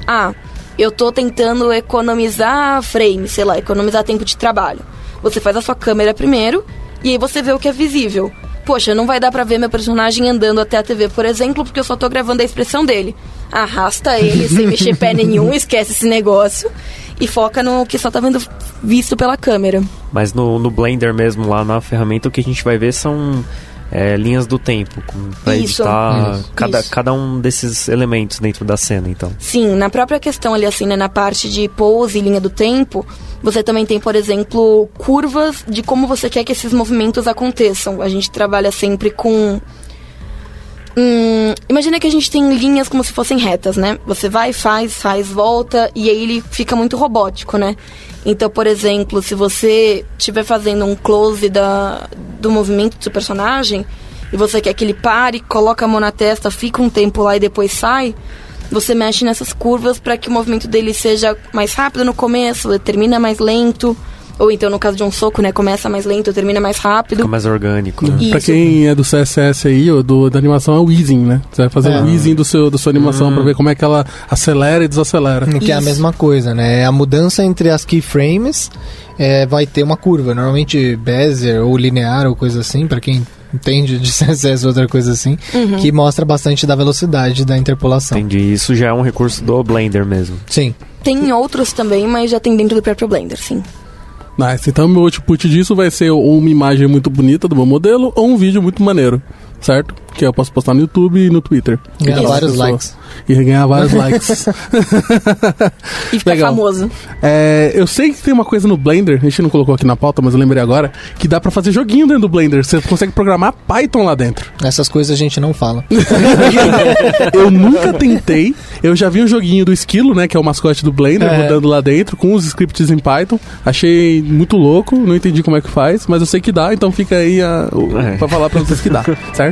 D: ah, eu tô tentando economizar frame, sei lá, economizar tempo de trabalho. Você faz a sua câmera primeiro e aí você vê o que é visível. Poxa, não vai dar pra ver meu personagem andando até a TV, por exemplo, porque eu só tô gravando a expressão dele. Arrasta ele sem mexer pé nenhum, esquece esse negócio e foca no que só tá vendo visto pela câmera.
E: Mas no, no Blender mesmo, lá na ferramenta, o que a gente vai ver são é, linhas do tempo,
D: Isso.
E: editar
C: Isso.
E: cada,
D: Isso.
E: cada um desses elementos dentro da cena, então.
D: Sim, na própria questão ali, assim, né, na parte de pose e linha do tempo, você também tem, por exemplo, curvas de como você quer que esses movimentos aconteçam. A gente trabalha sempre com. Hum, imagina que a gente tem linhas como se fossem retas, né? Você vai, faz, faz, volta, e aí ele fica muito robótico, né? Então, por exemplo, se você estiver fazendo um close da, do movimento do seu personagem, e você quer que ele pare, coloca a mão na testa, fica um tempo lá e depois sai, você mexe nessas curvas para que o movimento dele seja mais rápido no começo, termina mais lento. Ou então, no caso de um soco, né? Começa mais lento, termina mais rápido.
E: Fica mais orgânico, né?
B: Pra
D: Isso.
B: quem é do CSS aí, ou do, da animação, é o easing, né? Você vai fazer
C: É.
B: o easing do seu, da sua animação pra ver como é que ela acelera e desacelera.
C: Que é a
D: Isso.
C: mesma coisa, né? A mudança entre as keyframes é, vai ter uma curva. Normalmente Bezier ou linear ou coisa assim, pra quem entende de CSS ou outra coisa assim, que mostra bastante da velocidade da interpolação.
E: Entendi. Isso já é um recurso do Blender mesmo.
C: Sim.
D: Tem outros também, mas já tem dentro do próprio Blender, sim.
B: Nice. Então, meu output disso vai ser ou uma imagem muito bonita do meu modelo ou um vídeo muito maneiro, certo? Que eu posso postar no YouTube e no Twitter.
C: Ganhar vários
B: pessoas-
C: likes.
B: E ganhar vários likes.
D: E fica
B: Legal.
D: famoso.
B: É, eu sei que tem uma coisa no Blender, a gente não colocou aqui na pauta, mas eu lembrei agora, que dá pra fazer joguinho dentro do Blender. Você consegue programar Python lá dentro.
C: Essas coisas a gente não fala.
B: Eu nunca tentei. Eu já vi um joguinho do Esquilo, né? Que é o mascote do Blender,
C: É.
B: rodando lá dentro, com os scripts em Python. Achei muito louco, não entendi como é que faz, mas eu sei que dá, então fica aí a, o,
E: É.
B: pra falar pra vocês que dá, certo?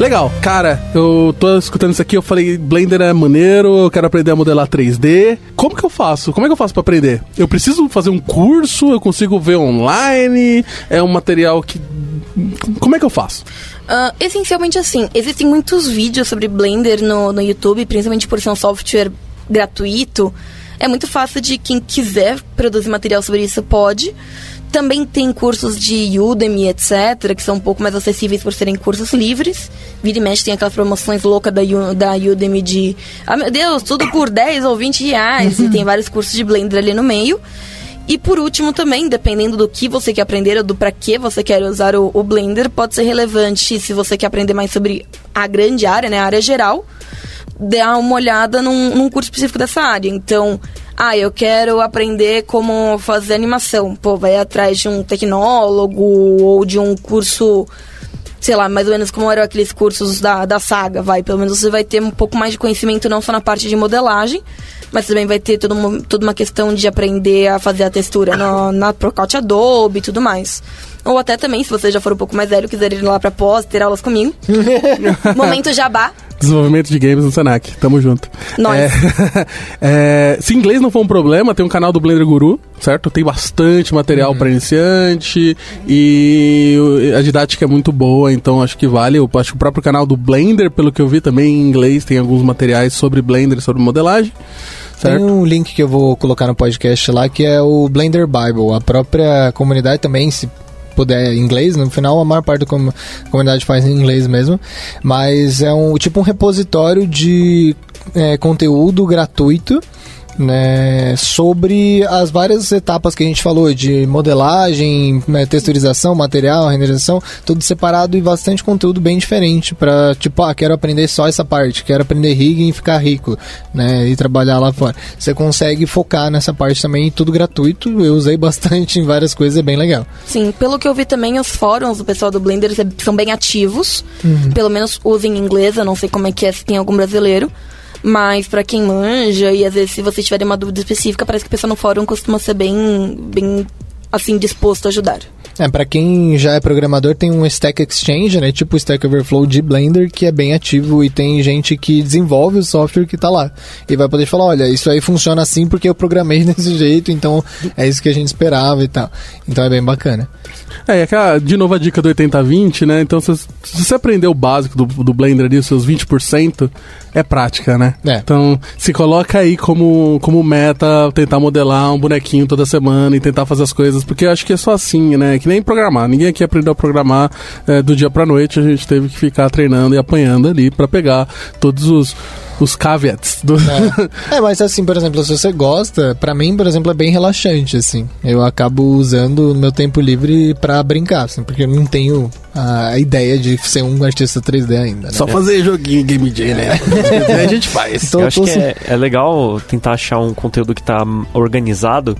B: Legal, cara, eu tô escutando isso aqui, eu falei, Blender é maneiro, eu quero aprender a modelar 3D. Como que eu faço? Como é que eu faço pra aprender? Eu preciso fazer um curso? Eu consigo ver online? É um material que. Como é que eu faço?
D: Ah, essencialmente assim, existem muitos vídeos sobre Blender no, no YouTube, principalmente por ser um software gratuito. É muito fácil de quem quiser produzir material sobre isso pode. Também tem cursos de Udemy, etc., que são um pouco mais acessíveis por serem cursos livres. Vira e mexe tem aquelas promoções loucas da, da Udemy de... Ah, meu Deus, tudo por 10 ou 20 reais. E tem vários cursos de Blender ali no meio. E por último também, dependendo do que você quer aprender ou do para que você quer usar o, o Blender, pode ser relevante se você quer aprender mais sobre a grande área, né, a área geral, dar uma olhada num, num curso específico dessa área. Então, ah, eu quero aprender como fazer animação. Pô, vai atrás de um tecnólogo ou de um curso sei lá, mais ou menos como eram aqueles cursos da, da saga, vai. Pelo menos você vai ter um pouco mais de conhecimento não só na parte de modelagem, mas também vai ter toda uma, toda uma questão de aprender a fazer a textura no, na Procot Adobe e tudo mais. Ou até também, se você já for um pouco mais velho, quiser ir lá pra pós, ter aulas comigo. Momento jabá.
B: Desenvolvimento de games no Senac. Tamo junto.
D: Nós.
B: É, é, se inglês não for um problema, tem um canal do Blender Guru, certo? Tem bastante material pra iniciante e a didática é muito boa, então acho que vale. Eu acho que o próprio canal do Blender, pelo que eu vi também em inglês, tem alguns materiais sobre Blender e sobre modelagem.
C: Tem
B: Certo?
C: um link que eu vou colocar no podcast lá, que é o Blender Bible. A própria comunidade também, se puder inglês, no final a maior parte da com- comunidade faz em inglês mesmo, mas é um tipo um repositório de é, conteúdo gratuito né, sobre as várias etapas que a gente falou de modelagem, né, texturização, material, renderização, tudo separado e bastante conteúdo bem diferente para tipo, ah, quero aprender só essa parte, quero aprender rigging e ficar rico, né, e trabalhar lá fora. Você consegue focar nessa parte também, tudo gratuito. Eu usei bastante em várias coisas, é bem legal.
D: Sim, pelo que eu vi também, os fóruns do pessoal do Blender são bem ativos. Pelo menos usem inglês, eu não sei como é que é, se tem algum brasileiro. Mas pra quem manja, e às vezes se vocês tiverem uma dúvida específica, parece que o pessoal no fórum costuma ser bem, bem assim, disposto a ajudar.
C: É, pra quem já é programador, tem um Stack Exchange, né? Tipo o Stack Overflow de Blender, que é bem ativo e tem gente que desenvolve o software que tá lá. E vai poder falar, olha, isso aí funciona assim porque eu programei desse jeito, então é isso que a gente esperava e tal. Então é bem bacana.
B: É, e aquela, de novo a dica do 80-20, né? Então, se, se você aprender o básico do, do Blender ali, os seus 20%, é prática, né?
C: É.
B: Então, se coloca aí como, como meta tentar modelar um bonequinho toda semana e tentar fazer as coisas, porque eu acho que é só assim, né? Que nem programar. Ninguém aqui aprendeu a programar é, do dia pra noite, a gente teve que ficar treinando e apanhando ali pra pegar todos os, os caveats do.
C: É. é, mas assim, por exemplo, se você gosta, pra mim, por exemplo, é bem relaxante, assim. Eu acabo usando o meu tempo livre pra brincar, assim, porque eu não tenho a ideia de ser um artista 3D ainda, né?
B: Só fazer joguinho Game Jam, né? a gente faz.
C: Tô-
E: Eu acho que
C: assim-
E: é, é legal tentar achar um conteúdo que tá organizado,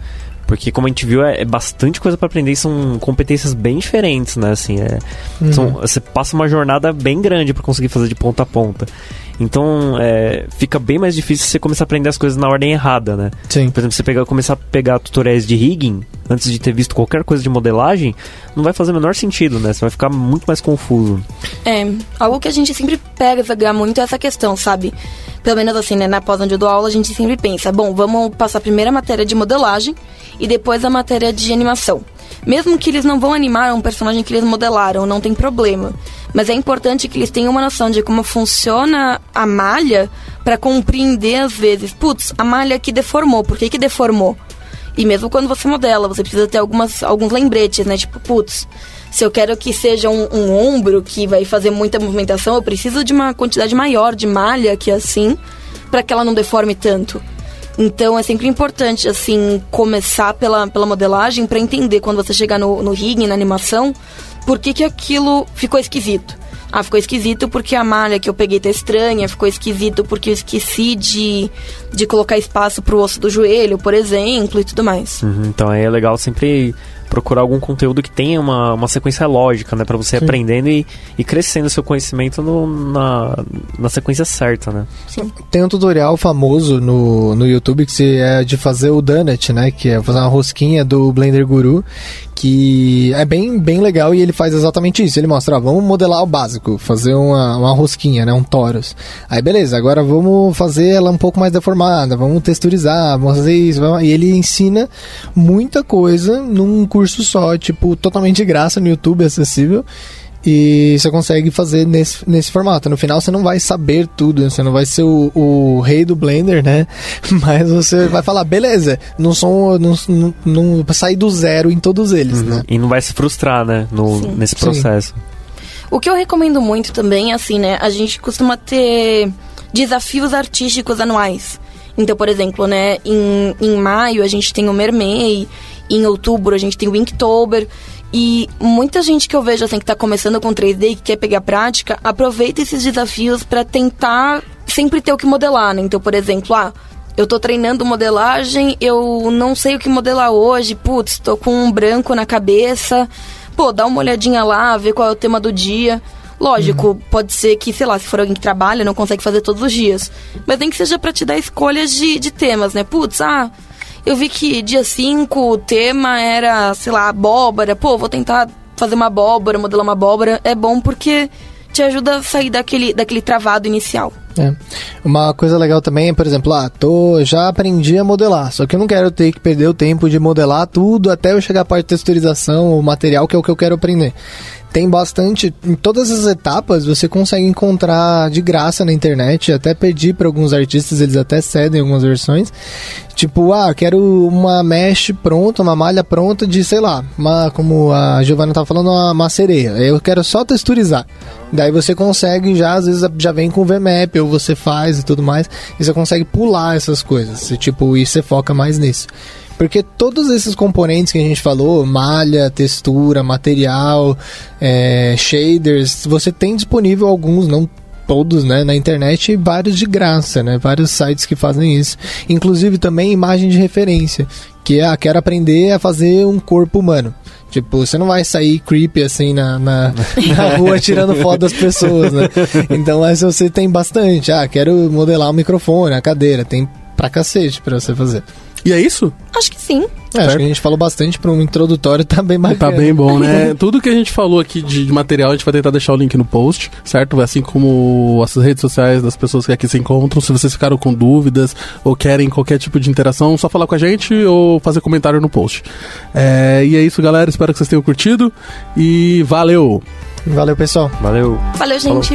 E: porque como a gente viu, é, é bastante coisa pra aprender e são competências bem diferentes, né? Assim, é,
C: Uhum.
E: são- você passa uma jornada bem grande pra conseguir fazer de ponta a ponta. Então, é, fica bem mais difícil você começar a aprender as coisas na ordem errada, né?
C: Sim.
E: Por exemplo, você pegar, começar a pegar tutoriais de rigging antes de ter visto qualquer coisa de modelagem, não vai fazer o menor sentido, né? Você vai ficar muito mais confuso.
D: É, algo que a gente sempre pega muito é essa questão, sabe? Pelo menos assim, né, na pós onde eu dou aula, a gente sempre pensa, bom, vamos passar primeiro a matéria de modelagem e depois a matéria de animação. Mesmo que eles não vão animar um personagem que eles modelaram, não tem problema. Mas é importante que eles tenham uma noção de como funciona a malha para compreender às vezes, putz, a malha que deformou, por que que deformou? E mesmo quando você modela, você precisa ter algumas, alguns lembretes, né? Tipo, putz, se eu quero que seja um, um ombro que vai fazer muita movimentação, eu preciso de uma quantidade maior de malha que assim, para que ela não deforme tanto. Então é sempre importante, assim, começar pela, pela modelagem para entender quando você chegar no, no rig, na animação, por que, que aquilo ficou esquisito. Ah, ficou esquisito porque a malha que eu peguei tá estranha, ficou esquisito porque eu esqueci de, de colocar espaço pro osso do joelho, por exemplo, e tudo mais.
E: Uhum, então é legal sempre procurar algum conteúdo que tenha uma, uma sequência lógica, né? Pra você ir aprendendo e, e crescendo seu conhecimento no- na, na sequência certa, né?
C: Tem um tutorial famoso no, no YouTube que se é de fazer o donut, né? Que é fazer uma rosquinha do Blender Guru, que é bem, bem legal e ele faz exatamente isso. Ele mostra, ó, vamos modelar o básico, fazer uma, uma rosquinha, né? Um torus. Aí beleza, agora vamos fazer ela um pouco mais deformada, vamos texturizar, vamos fazer isso. vamos- E ele ensina muita coisa num curso só, tipo, totalmente de graça no YouTube, acessível. E você consegue fazer nesse, nesse formato. No final você não vai saber tudo, você não vai ser o, o rei do Blender, né? Mas você vai falar, beleza, não sou. Não, não, não sair do zero em todos eles, né?
E: E não vai se frustrar, né? No,
D: Sim.
E: nesse
C: Sim.
E: processo.
D: O que eu recomendo muito também, assim, né? A gente costuma ter desafios artísticos anuais. Então, por exemplo, né? Em, em maio a gente tem o Mermei, em outubro a gente tem o Inktober. E muita gente que eu vejo, assim, que tá começando com 3D e que quer pegar prática, aproveita esses desafios para tentar sempre ter o que modelar, né? Então, por exemplo, ah, eu tô treinando modelagem, eu não sei o que modelar hoje, putz, tô com um branco na cabeça. Pô, dá uma olhadinha lá, vê qual é o tema do dia. Lógico, pode ser que, sei lá, se for alguém que trabalha, não consegue fazer todos os dias. Mas nem que seja pra te dar escolhas de, de temas, né? Putz, ah, eu vi que dia 5 o tema era, sei lá, abóbora. Pô, vou tentar fazer uma abóbora, modelar uma abóbora. É bom porque te ajuda a sair daquele, daquele travado inicial.
C: É. Uma coisa legal também é, por exemplo, ah, tô, já aprendi a modelar, só que eu não quero ter que perder o tempo de modelar tudo até eu chegar à parte de texturização, o material que é o que eu quero aprender. Tem bastante, em todas as etapas você consegue encontrar de graça na internet, até pedir para alguns artistas, eles até cedem algumas versões. Tipo, ah, quero uma mesh pronta, uma malha pronta de, sei lá, uma, como a Giovanna tava falando, uma, uma sereia. Eu quero só texturizar. Daí você consegue já, às vezes já vem com VMAP, ou você faz e tudo mais, e você consegue pular essas coisas. Você, tipo, e você foca mais nisso. Porque todos esses componentes que a gente falou, malha, textura, material, é, shaders, você tem disponível alguns, não todos, né, na internet e vários de graça, né, vários sites que fazem isso. Inclusive também imagem de referência, que é, ah, quero aprender a fazer um corpo humano. Tipo, você não vai sair creepy assim na, na, na rua tirando foto das pessoas, né? Então, mas você tem bastante. Ah, quero modelar o microfone, a cadeira. Tem pra cacete pra você fazer.
B: E é isso?
D: Acho que sim.
C: É, acho que a gente falou bastante para um introdutório, tá bem bacana.
B: Tá bem bom, né? Tudo que a gente falou aqui de, de material, a gente vai tentar deixar o link no post, certo? Assim como as redes sociais das pessoas que aqui se encontram. Se vocês ficaram com dúvidas ou querem qualquer tipo de interação, só falar com a gente ou fazer comentário no post. É, e é isso, galera. Espero que vocês tenham curtido. E valeu!
C: Valeu, pessoal.
E: Valeu.
D: Valeu, gente.